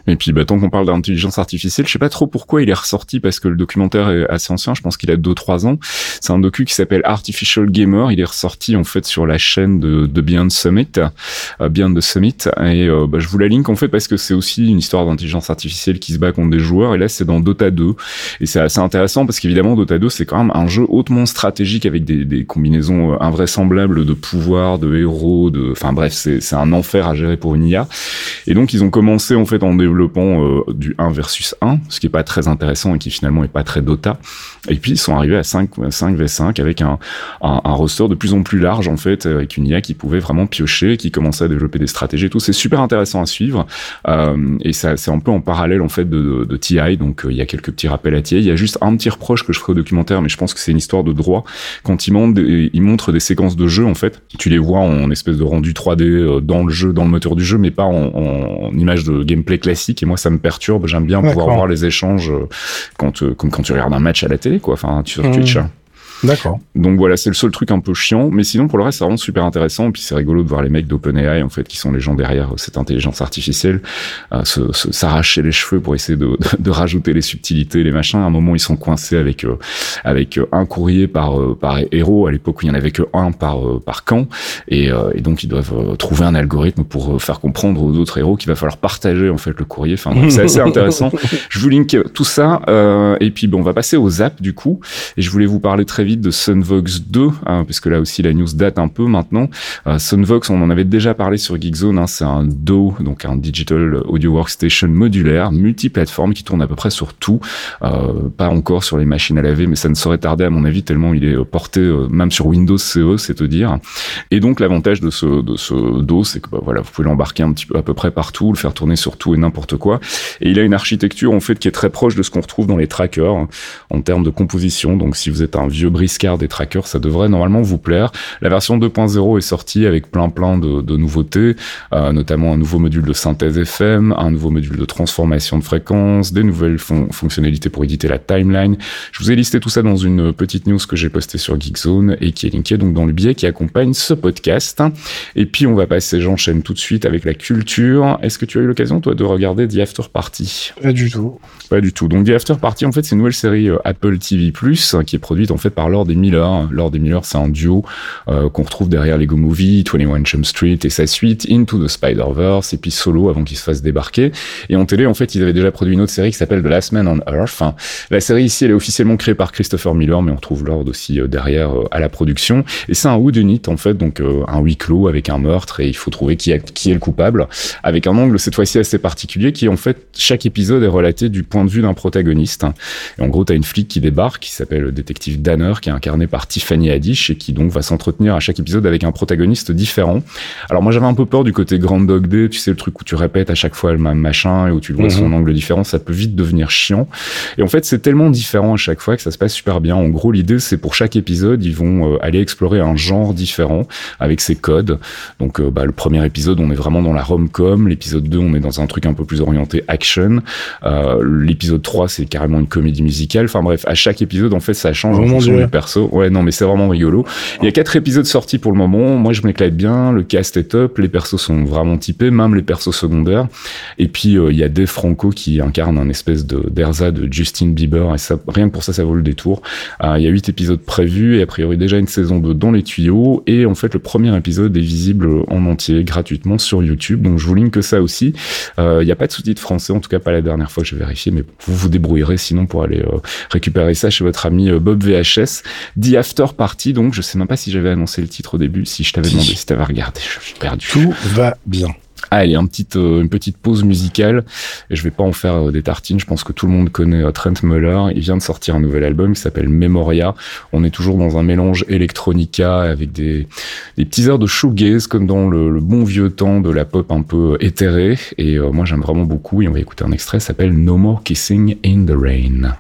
Et puis, bah, tant qu'on parle d'intelligence artificielle, je sais pas trop pourquoi il est ressorti parce que le documentaire est assez ancien. Je pense qu'il a 2-3 ans. C'est un docu qui s'appelle Artificial Gamer. Il est ressorti en fait sur la chaîne de, Beyond Summit, euh, Beyond the Summit. Et euh, bah, je vous la link en fait parce que c'est aussi une histoire d'intelligence artificielle qui se bat contre des joueurs. Et là, c'est dans Dota 2. Et c'est assez intéressant parce qu'évidemment, Dota 2, c'est quand même un jeu hautement stratégique avec des, des combinaisons euh, invraisemblables de pouvoirs, de héros, de, enfin bref, c'est un enfer à gérer pour une IA. Et donc, ils ont commencé en fait en développant euh, du 1 versus 1, ce qui est pas très intéressant et qui finalement est pas très Dota. Et puis ils sont arrivés à 5, 5 v5 avec un, un, roster de plus en plus large en fait, avec une IA qui pouvait vraiment piocher, qui commençait à développer des stratégies et tout. C'est super intéressant à suivre. Euh, et ça, c'est un peu en parallèle en fait de, de, TI, donc euh, il y a quelques petits rappels à TI. Il y a juste un petit reproche que je ferai au documentaire, mais je pense que c'est une histoire de droit. Quand ils montrent, ils montrent des séquences de jeu en fait, tu les vois en espèce de rendu 3D euh, dans le jeu, dans le moteur du jeu, mais pas en, en image de gameplay classique et moi ça me perturbe. J'aime bien pouvoir voir les échanges euh, quand euh, comme quand tu regardes un match à la télé quoi, enfin sur mmh. Twitch. D'accord. Donc voilà, c'est le seul truc un peu chiant, mais sinon pour le reste, c'est vraiment super intéressant. Et puis c'est rigolo de voir les mecs d'OpenAI en fait, qui sont les gens derrière cette intelligence artificielle, euh, s'arracher les cheveux pour essayer de, de, rajouter les subtilités, les machins. À un moment, ils sont coincés avec euh, avec un courrier par euh, par héros. À l'époque, il y en avait que un par euh, par camp, et, et donc ils doivent trouver un algorithme pour faire comprendre aux autres héros qu'il va falloir partager en fait le courrier. Enfin, c'est assez intéressant. Je vous link tout ça, et puis bon, on va passer aux apps du coup. Et je voulais vous parler très vite de Sunvox 2, hein, puisque là aussi la news date un peu maintenant. Euh, Sunvox, on en avait déjà parlé sur Geekzone, hein, c'est un DO, donc un Digital Audio Workstation modulaire, multiplateforme, qui tourne à peu près sur tout, euh, pas encore sur les machines à laver, mais ça ne saurait tarder à mon avis, tellement il est euh, porté même sur Windows CE, c'est te dire. Et donc l'avantage de ce, de ce DO, c'est que bah, voilà, vous pouvez l'embarquer un petit peu à peu près partout, le faire tourner sur tout et n'importe quoi. Et il a une architecture en fait qui est très proche de ce qu'on retrouve dans les trackers hein, en termes de composition. Donc si vous êtes un vieux briscard des trackers, ça devrait normalement vous plaire. La version 2.0 est sortie avec plein plein de, de nouveautés, euh, notamment un nouveau module de synthèse FM, un nouveau module de transformation de fréquence, des nouvelles fonctionnalités pour éditer la timeline. Je vous ai listé tout ça dans une petite news que j'ai postée sur Geekzone et qui est linkée donc dans le billet qui accompagne ce podcast. Et puis on va passer, j'enchaîne tout de suite avec la culture. Est-ce que tu as eu l'occasion toi de regarder The After Party? Pas du tout. Pas du tout. Donc The After Party en fait c'est une nouvelle série euh, Apple TV+ qui est produite en fait par Lord et Miller. Lord et Miller, c'est un duo euh, qu'on retrouve derrière Lego Movie, 21 Jump Street et sa suite, Into the Spider-Verse, et puis Solo avant qu'il se fasse débarquer. Et en télé, en fait, ils avaient déjà produit une autre série qui s'appelle The Last Man on Earth. Enfin, la série ici, elle est officiellement créée par Christopher Miller, mais on retrouve Lord aussi euh, derrière euh, à la production. Et c'est un wood unit, en fait, donc un huis clos avec un meurtre, et il faut trouver qui, est le coupable, avec un angle cette fois-ci assez particulier, qui en fait, chaque épisode est relaté du point de vue d'un protagoniste. Et en gros, t'as une flic qui débarque, qui s'appelle le détective Danner, qui est incarné par Tiffany Haddish et qui donc va s'entretenir à chaque épisode avec un protagoniste différent. Alors moi j'avais un peu peur du côté Grand Dog Day, tu sais le truc où tu répètes à chaque fois le même machin et où tu le vois mm son angle différent, ça peut vite devenir chiant. Et en fait c'est tellement différent à chaque fois que ça se passe super bien. En gros l'idée c'est pour chaque épisode ils vont euh, aller explorer un genre différent avec ses codes. Donc euh, bah, le premier épisode on est vraiment dans la rom-com, l'épisode 2 on est dans un truc un peu plus orienté action, euh, l'épisode 3 c'est carrément une comédie musicale. Enfin bref à chaque épisode en fait ça change du perso. Ouais non mais c'est vraiment rigolo. Il y a quatre épisodes sortis pour le moment. Moi, je m'éclate bien. Le cast est top. Les persos sont vraiment typés, même les persos secondaires. Et puis, euh, il y a Dave Franco qui incarne un espèce de d'Erza de Justin Bieber. Et ça, rien que pour ça, ça vaut le détour. Euh, il y a huit épisodes prévus et a priori déjà une saison 2 dans les tuyaux. Et en fait, le premier épisode est visible en entier gratuitement sur YouTube. Donc, je vous link que ça aussi. Euh, il n'y a pas de sous-titres français, en tout cas pas la dernière fois j'ai vérifié, mais vous vous débrouillerez sinon pour aller récupérer ça chez votre ami Bob VHS. The After Party, donc je sais même pas si j'avais annoncé le titre au début, si je t'avais demandé si t'avais regardé, je suis perdu. Tout va bien. Allez, un petit, euh, une petite pause musicale. Et je vais pas en faire euh, des tartines. Je pense que tout le monde connaît euh, Trent Muller. Il vient de sortir un nouvel album qui s'appelle Memoria. On est toujours dans un mélange electronica avec des, des petits airs de shoegaze comme dans le, le, bon vieux temps de la pop un peu éthérée. Et moi, j'aime vraiment beaucoup. Et on va écouter un extrait. s'appelle No More Kissing in the Rain.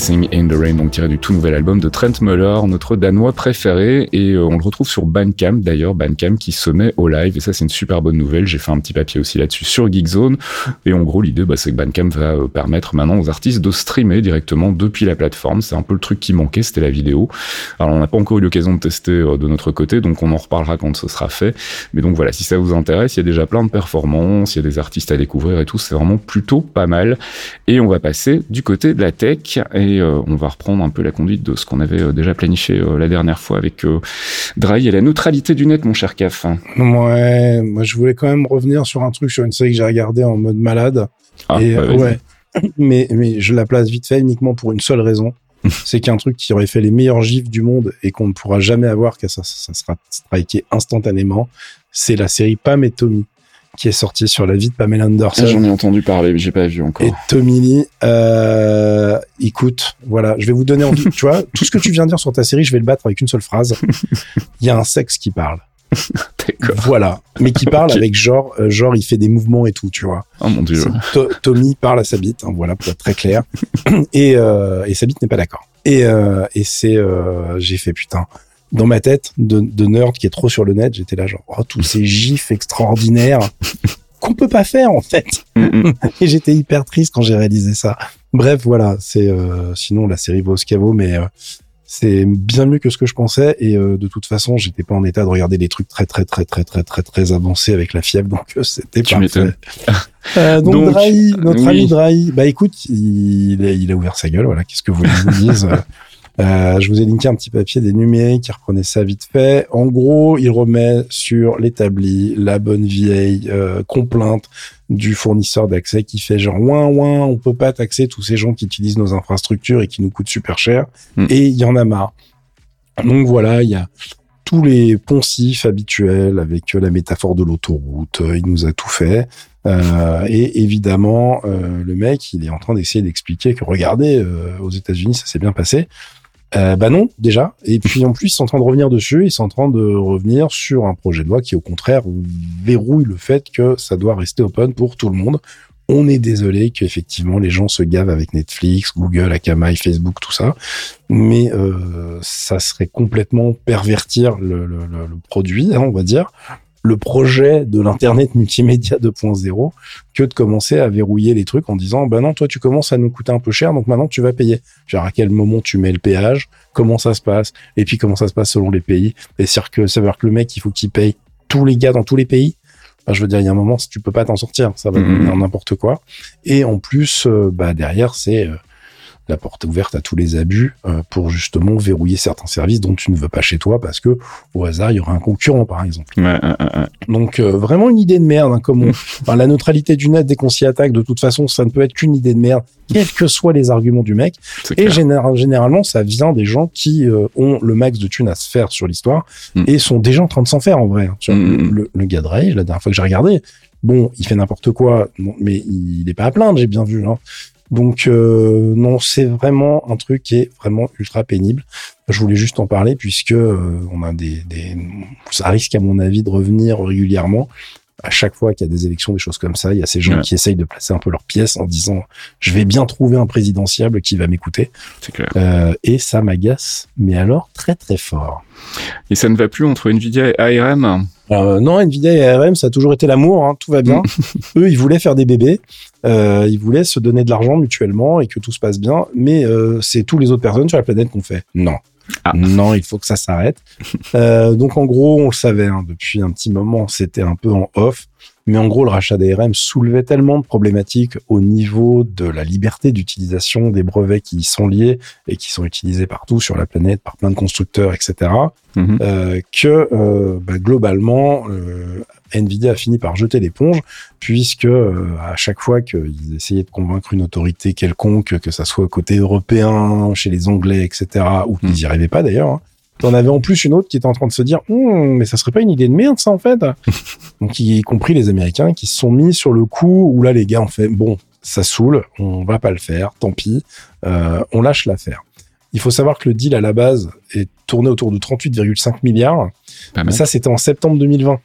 Kissing in the Rain, donc tiré du tout nouvel album de Trent Muller, notre danois préféré, et euh, on le retrouve sur Bandcamp d'ailleurs, Bandcamp qui se met au live, et ça c'est une super bonne nouvelle, j'ai fait un petit papier aussi là-dessus sur Geekzone, et en gros l'idée bah, c'est que Bandcamp va euh, permettre maintenant aux artistes de streamer directement depuis la plateforme, c'est un peu le truc qui manquait, c'était la vidéo. Alors on n'a pas encore eu l'occasion de tester euh, de notre côté, donc on en reparlera quand ce sera fait, mais donc voilà, si ça vous intéresse, il y a déjà plein de performances, il y a des artistes à découvrir et tout, c'est vraiment plutôt pas mal, et on va passer du côté de la tech, et on va reprendre un peu la conduite de ce qu'on avait euh, déjà planifié euh, la dernière fois avec euh, Dry et la neutralité du net, mon cher Caf. Ouais, moi je voulais quand même revenir sur un truc, sur une série que j'ai regardée en mode malade. Ah, et, bah, ouais. mais, mais je la place vite fait uniquement pour une seule raison. c'est qu'un truc qui aurait fait les meilleurs gifs du monde et qu'on ne pourra jamais avoir, car ça, ça sera striké instantanément, c'est la série Pam et Tommy qui est sortie sur la vie de Pamela Anderson. J'en ai entendu parler, mais j'ai pas vu encore. Et Tommy Lee, euh, écoute, voilà, je vais vous donner envie. tu vois, tout ce que tu viens de dire sur ta série, je vais le battre avec une seule phrase. Il y a un sexe qui parle. D'accord. Voilà, mais qui parle avec genre, euh, genre il fait des mouvements et tout, tu vois. Oh mon dieu. To- Tommy parle à sa bite, hein, voilà, pour être très clair. et, euh, et sa bite n'est pas d'accord. Et, euh, et c'est, euh, j'ai fait putain. Dans ma tête de, de nerd qui est trop sur le net, j'étais là genre, oh, tous ces gifs extraordinaires qu'on peut pas faire en fait. Et j'étais hyper triste quand j'ai réalisé ça. Bref, voilà, c'est euh, sinon la série vaut ce qu'elle vaut, mais euh, c'est bien mieux que ce que je pensais. Et euh, de toute façon, j'étais pas en état de regarder des trucs très très très très très très très avancés avec la fièvre, donc euh, c'était parfait. Euh, donc, Donc, Drahi, notre oui. ami Drahi, bah écoute, il, a- il a ouvert sa gueule. Voilà, qu'est-ce que vous voulez que je vous dise? Euh, je vous ai linké un petit papier des numériques qui reprenait ça vite fait. En gros, il remet sur l'établi la bonne vieille euh, complainte du fournisseur d'accès qui fait genre ouin ouin, on peut pas taxer tous ces gens qui utilisent nos infrastructures et qui nous coûtent super cher. Mm. Et il y en a marre. Donc voilà, il y a tous les poncifs habituels avec euh, la métaphore de l'autoroute. Il nous a tout fait. Euh, et évidemment, euh, le mec, il est en train d'essayer d'expliquer que regardez, euh, aux États-Unis, ça s'est bien passé. Euh, bah non, déjà. Et puis en plus, ils sont en train de revenir dessus. Ils sont en train de revenir sur un projet de loi qui, au contraire, verrouille le fait que ça doit rester open pour tout le monde. On est désolé qu'effectivement les gens se gavent avec Netflix, Google, Akamai, Facebook, tout ça, mais euh, ça serait complètement pervertir le, le- le- le produit, hein, on va dire, le projet de l'internet multimédia 2.0 que de commencer à verrouiller les trucs en disant bah non toi tu commences à nous coûter un peu cher donc maintenant tu vas payer. Genre à quel moment tu mets le péage comment ça se passe et puis comment ça se passe selon les pays. Et c'est que ça veut dire que le mec il faut qu'il paye tous les gars dans tous les pays. Enfin, je veux dire il y a un moment si tu peux pas t'en sortir ça va Mhm. devenir n'importe quoi. Et en plus euh, bah derrière c'est euh, la porte ouverte à tous les abus euh, pour justement verrouiller certains services dont tu ne veux pas chez toi parce que au hasard il y aura un concurrent par exemple Ouais, ouais, ouais, donc euh, vraiment une idée de merde, hein, comme on... enfin, la neutralité du net dès qu'on s'y attaque, de toute façon, ça ne peut être qu'une idée de merde, quels que soient les arguments du mec. Et clair. généralement, ça vient des gens qui euh, ont le max de thunes à se faire sur l'histoire Mm. et sont déjà en train de s'en faire en vrai. hein. Vois, Mm, mm, le, le gars de Ray, la dernière fois que j'ai regardé, bon, il fait n'importe quoi, mais il n'est pas à plaindre, j'ai bien vu. Hein. Donc euh, non, c'est vraiment un truc qui est vraiment ultra pénible. Je voulais juste en parler puisque euh, on a des, des, ça risque à mon avis de revenir régulièrement. À chaque fois qu'il y a des élections, des choses comme ça, il y a ces gens Ouais. qui essayent de placer un peu leur pièce en disant je vais bien trouver un présidentiable qui va m'écouter. C'est clair. Euh, et ça m'agace, mais alors très très fort. Et ça ne va plus entre Nvidia et ARM. Euh, non, Nvidia et ARM, ça a toujours été l'amour, hein, tout va bien. Eux, ils voulaient faire des bébés, euh, ils voulaient se donner de l'argent mutuellement et que tout se passe bien, mais euh, c'est tous les autres personnes sur la planète qu'on fait. Non. Ah. Non, il faut que ça s'arrête. Euh, donc en gros, on le savait hein, depuis un petit moment, c'était un peu en off. Mais en gros, le rachat d'ARM soulevait tellement de problématiques au niveau de la liberté d'utilisation des brevets qui y sont liés et qui sont utilisés partout sur la planète par plein de constructeurs, etc Mhm. euh, que euh, bah, globalement, euh, Nvidia a fini par jeter l'éponge, puisque à chaque fois qu'ils essayaient de convaincre une autorité quelconque, que ça soit côté européen, chez les Anglais, etc., ou qu'ils n'y arrivaient pas d'ailleurs, hein, T'en avais en plus une autre qui était en train de se dire, Hum, mais ça serait pas une idée de merde ça en fait. Donc y compris les Américains qui se sont mis sur le coup où là les gars ont fait, bon, ça saoule, on va pas le faire, tant pis, euh, on lâche l'affaire. Il faut savoir que le deal à la base est tourné autour de 38,5 milliards. Mais ça, c'était en septembre 2020.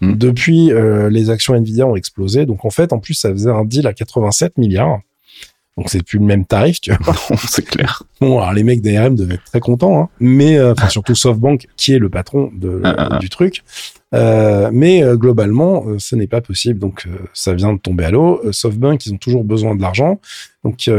Hmm. Depuis, euh, les actions Nvidia ont explosé. Donc, en fait, en plus, ça faisait un deal à 87 milliards. Donc c'est plus le même tarif, tu vois. Non, c'est clair. Bon, alors les mecs d'ARM devaient être très contents, hein. mais euh, enfin surtout SoftBank qui est le patron de, Ah, ah, ah. du truc. Euh, mais euh, globalement, ce n'est pas possible. Donc ça vient de tomber à l'eau. SoftBank, ils ont toujours besoin de l'argent. Donc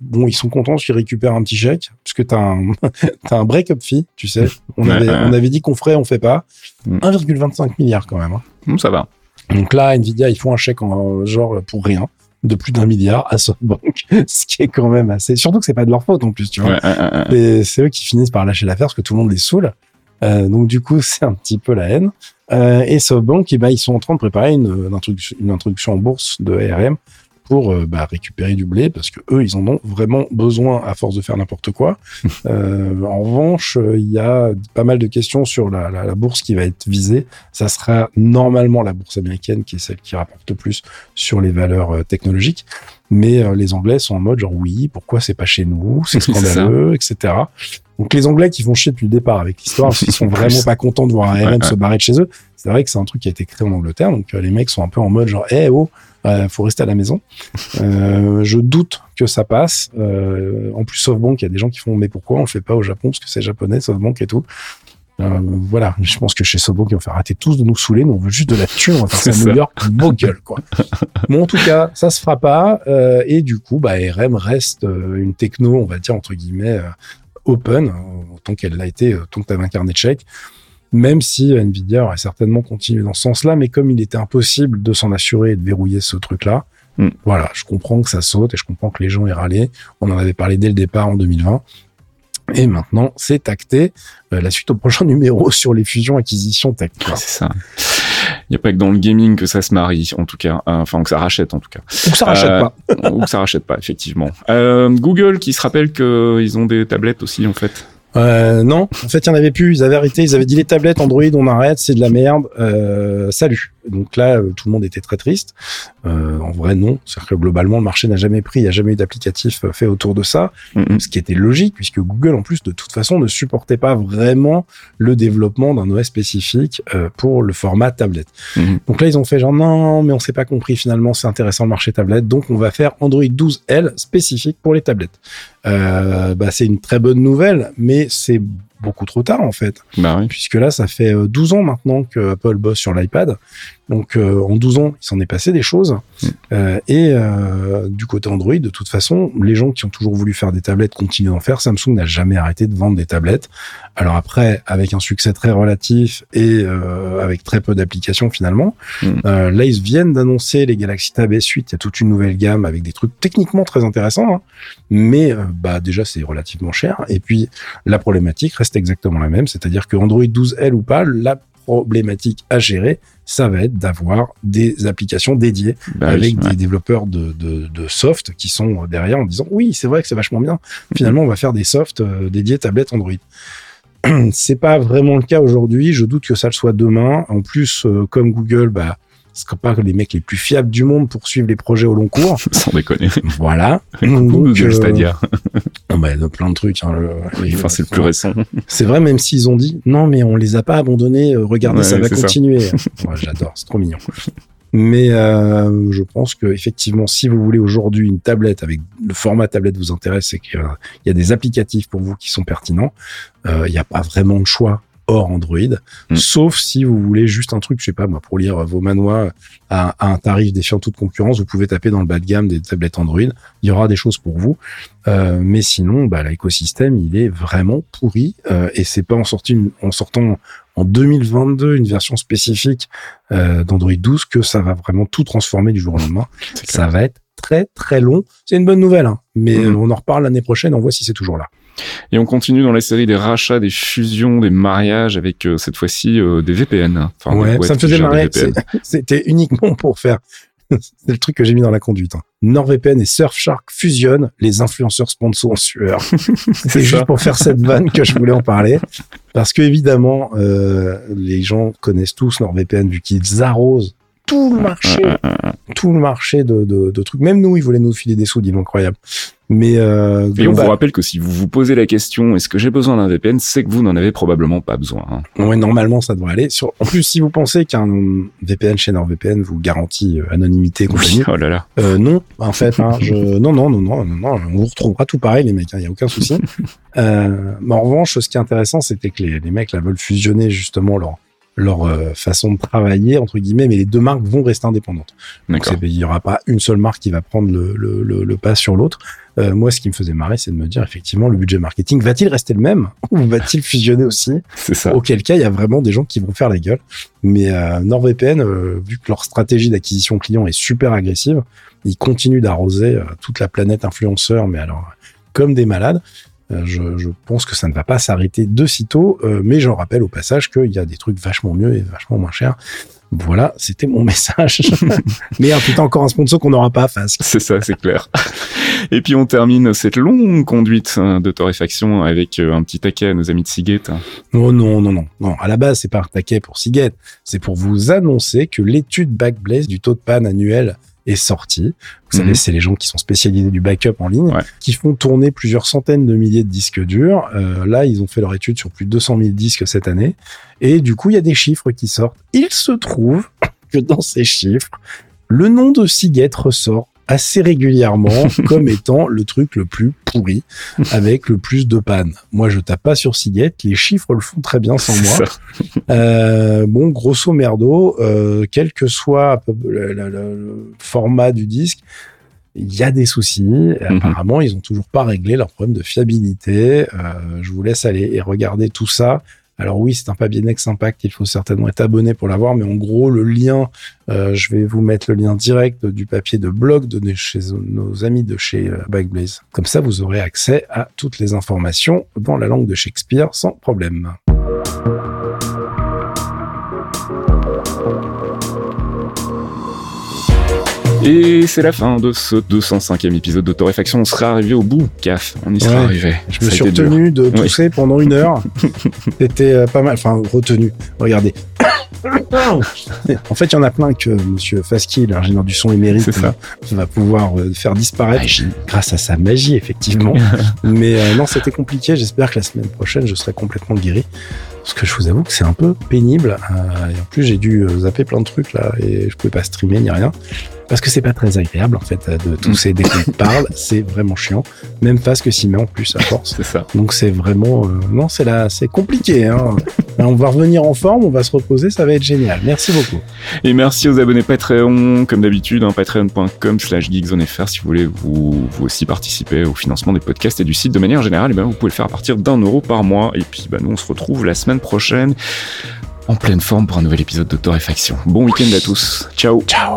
bon, ils sont contents qu'ils récupèrent un petit chèque, puisque t'as un t'as un break-up fee, tu sais. On avait ouais. on avait dit qu'on ferait, on fait pas. Mm. 1,25 milliard quand même. hein. Hum, ça va. Donc là, Nvidia, ils font un chèque en genre pour rien de plus d'un milliard à SoftBank, ce qui est quand même assez. Surtout que c'est pas de leur faute en plus, tu vois. Ouais, c'est eux qui finissent par lâcher l'affaire parce que tout le monde les saoule. Euh, donc du coup, c'est un petit peu la haine. Euh, et SoftBank, eh ben, ils sont en train de préparer une, une introduction, une introduction en bourse de ARM pour euh, bah, récupérer du blé parce que eux, ils en ont vraiment besoin à force de faire n'importe quoi. Euh, en revanche, euh, il y a pas mal de questions sur la, la, la bourse qui va être visée. Ça sera normalement la bourse américaine qui est celle qui rapporte le plus sur les valeurs technologiques. Mais les Anglais sont en mode genre oui, pourquoi c'est pas chez nous, c'est scandaleux, etc. Donc les Anglais qui vont chier depuis le départ avec l'histoire, qu'ils sont vraiment pas contents de voir un RM se barrer de chez eux. C'est vrai que c'est un truc qui a été créé en Angleterre, donc les mecs sont un peu en mode genre eh oh, euh, faut rester à la maison. Euh, je doute que ça passe. Euh, en plus SoftBank, il y a des gens qui font mais pourquoi on le fait pas au Japon? Parce que c'est japonais SoftBank et tout. Euh, voilà, je pense que chez Sobo, ils vont faire arrêter tous de nous saouler, nous on veut juste de la thune, on va faire ça à New. York, beau gueule, quoi. bon, en tout cas, ça se fera pas, et du coup, bah, RM reste une techno, on va dire, entre guillemets, open, autant qu'elle l'a été, euh, tant que tu avais un carnet de chèques, même si Nvidia aurait certainement continué dans ce sens-là, mais comme il était impossible de s'en assurer et de verrouiller ce truc-là, Mm. voilà, je comprends que ça saute et je comprends que les gens aient râlé. On en avait parlé dès le départ en 2020. Et maintenant, c'est acté. Euh, la suite au prochain numéro sur les fusions acquisitions tech. C'est ça. Il n'y a pas que dans le gaming que ça se marie, en tout cas. Euh, Enfin, que ça rachète, en tout cas. Ou que ça rachète Euh, pas. Ou que ça rachète pas, effectivement. Euh, Google qui se rappelle qu'ils ont des tablettes aussi, en fait. Euh, non, en fait, il y en avait plus. Ils avaient arrêté. Ils avaient dit les tablettes Android, on arrête, c'est de la merde. Euh, salut. Donc là, euh, tout le monde était très triste. Euh, en vrai, non. C'est-à-dire que globalement, le marché n'a jamais pris. Il n'y a jamais eu d'applicatif euh, fait autour de ça. Mhm. Ce qui était logique, puisque Google, en plus, de toute façon, ne supportait pas vraiment le développement d'un OS spécifique euh, pour le format tablette. Mhm. Donc là, ils ont fait genre non, mais on s'est pas compris finalement, c'est intéressant le marché tablette, donc on va faire Android 12L spécifique pour les tablettes. Euh, bah, c'est une très bonne nouvelle, mais c'est beaucoup trop tard en fait, Bah oui. puisque là, ça fait euh, 12 ans maintenant que Apple bosse sur l'iPad. Donc euh, en 12 ans, il s'en est passé des choses. Mm. Euh, et euh, du côté Android, de toute façon, les gens qui ont toujours voulu faire des tablettes continuent d'en faire. Samsung n'a jamais arrêté de vendre des tablettes. Alors après, avec un succès très relatif et euh, avec très peu d'applications finalement, Mm. euh, là ils viennent d'annoncer les Galaxy Tab S8. Il y a toute une nouvelle gamme avec des trucs techniquement très intéressants, hein. mais bah déjà c'est relativement cher. Et puis la problématique reste exactement la même, c'est-à-dire que Android 12L ou pas, la problématique à gérer, ça va être d'avoir des applications dédiées Bah oui, avec ouais. des développeurs de, de, de soft qui sont derrière en disant oui, c'est vrai que c'est vachement bien. Finalement, on va faire des softs euh, dédiés tablettes Android. c'est pas vraiment le cas aujourd'hui. Je doute que ça le soit demain. En plus, euh, comme Google, bah, ce pas les mecs les plus fiables du monde pour suivre les projets au long cours. Sans déconner. voilà. Donc, Google euh, Stadia. oh, bah, il y a plein de trucs. hein, le- Enfin, c'est le plus récent. c'est vrai, même s'ils ont dit non, mais on les a pas abandonnés. euh, regardez, Ouais, ça va continuer. Ouais, J'adore, c'est trop mignon. Mais euh, je pense que effectivement, si vous voulez aujourd'hui une tablette avec le format tablette vous intéresse et qu'il y a- il y a des applicatifs pour vous qui sont pertinents, euh, il n'y a pas vraiment de choix hors Android, Mm. sauf si vous voulez juste un truc, je sais pas moi, pour lire vos manois à, à un tarif défiant toute concurrence, vous pouvez taper dans le bas de gamme des tablettes Android, il y aura des choses pour vous. Euh, mais sinon, bah, l'écosystème, il est vraiment pourri euh, et c'est pas en, sorti une- en sortant en 2022 une version spécifique euh, d'Android 12 que ça va vraiment tout transformer du jour au lendemain. Ça va être très très long. C'est une bonne nouvelle, hein, mais euh, on en reparle l'année prochaine. On voit si c'est toujours là. Et on continue dans la série des rachats, des fusions, des mariages avec euh, cette fois-ci euh, des VPN. Enfin, ouais, ça me faisait marrer. C'était uniquement pour faire. c'est le truc que j'ai mis dans la conduite. Hein. NordVPN et Surfshark fusionnent les influenceurs sponsors en sueur. C'est ça. juste pour faire cette vanne que je voulais en parler. Parce que évidemment, euh, les gens connaissent tous NordVPN vu qu'ils arrosent tout le marché, tout le marché de, de, de trucs. Même nous, ils voulaient nous filer des sous, dis incroyable. Mais euh, et on vous rappelle que si vous vous posez la question est-ce que j'ai besoin d'un VPN, c'est que vous n'en avez probablement pas besoin. Hein. Oui, normalement ça devrait aller. Sur... En plus, si vous pensez qu'un VPN chez NordVPN vous garantit euh, anonymité compagnie, oh là là. Euh, non, en fait, hein, je... non, non, non, non, non, non, on vous retrouvera tout pareil les mecs, il hein, y a aucun souci. mais en revanche, ce qui est intéressant, c'était que les, les mecs là veulent fusionner justement leur leur euh, façon de travailler entre guillemets mais les deux marques vont rester indépendantes. Donc il y aura pas une seule marque qui va prendre le, le, le, pas sur l'autre. Euh, moi ce qui me faisait marrer c'est de me dire effectivement le budget marketing va-t-il rester le même ou va-t-il fusionner aussi? C'est ça. Auquel cas il y a vraiment des gens qui vont faire la gueule. Mais euh, NordVPN vu que leur stratégie d'acquisition client est super agressive ils continuent d'arroser toute la planète influenceur mais alors comme des malades euh, je, pense que ça ne va pas s'arrêter de sitôt, euh, mais j'en rappelle au passage qu'il y a des trucs vachement mieux et vachement moins chers. Voilà, c'était mon message. mais putain, encore un sponsor qu'on n'aura pas face. C'est ça, c'est clair. Et puis on termine cette longue conduite hein, de torréfaction avec euh, un petit taquet à nos amis de Seagate. Oh non, non, non, non. À la base, c'est pas un taquet pour Seagate. C'est pour vous annoncer que l'étude Backblaze du taux de panne annuel est sorti. Vous savez, mhm. c'est les gens qui sont spécialisés du backup en ligne, qui font tourner plusieurs centaines de milliers de disques durs. Euh, là, ils ont fait leur étude sur plus de 200 000 disques cette année. Et du coup, il y a des chiffres qui sortent. Il se trouve que dans ces chiffres, le nom de Seagate ressort assez régulièrement comme étant le truc le plus pourri avec le plus de panne. Moi, je tape pas sur Seagate, les chiffres le font très bien sans moi. Euh, bon, grosso merdo, euh, quel que soit le, format du disque, il y a des soucis. Mhm. Apparemment, ils ont toujours pas réglé leur problème de fiabilité. Euh, je vous laisse aller et regarder tout ça. Alors oui, c'est un papier Next Impact, il faut certainement être abonné pour l'avoir, mais en gros, le lien, euh, je vais vous mettre le lien direct du papier de blog de chez nos amis de chez euh, Backblaze. Comme ça, vous aurez accès à toutes les informations dans la langue de Shakespeare sans problème. Et c'est la fin de ce 205e épisode de Torréfaction. On sera arrivé au bout, CAF. On y sera arrivé. Je me suis retenu de tousser pendant une heure. C'était euh, pas mal. Enfin, retenu. Regardez. en fait, il y en a plein que Monsieur Fasky, l'ingénieur du son émérite, va pouvoir euh, faire disparaître grâce à sa magie, effectivement. Mais euh, non, c'était compliqué. J'espère que la semaine prochaine, je serai complètement guéri. Parce que je vous avoue que c'est un peu pénible. et en plus, j'ai dû zapper plein de trucs là et je pouvais pas streamer ni rien parce que c'est pas très agréable en fait de tousser dès qu'on parle, c'est vraiment chiant. Même face que s'y met en plus à force. c'est ça. Donc c'est vraiment euh, non, c'est là, c'est compliqué. Hein. on va revenir en forme, on va se reposer, ça va être génial. Merci beaucoup. Et merci aux abonnés Patreon, comme d'habitude, hein, patreon.com/slash geekzonefr si vous voulez vous, vous aussi participer au financement des podcasts et du site de manière générale. Et ben vous pouvez le faire à partir d'un euro par mois. Et puis ben, nous on se retrouve la semaine prochaine en pleine forme pour un nouvel épisode de Torréfaction. Bon week-end à tous. Ciao. Ciao.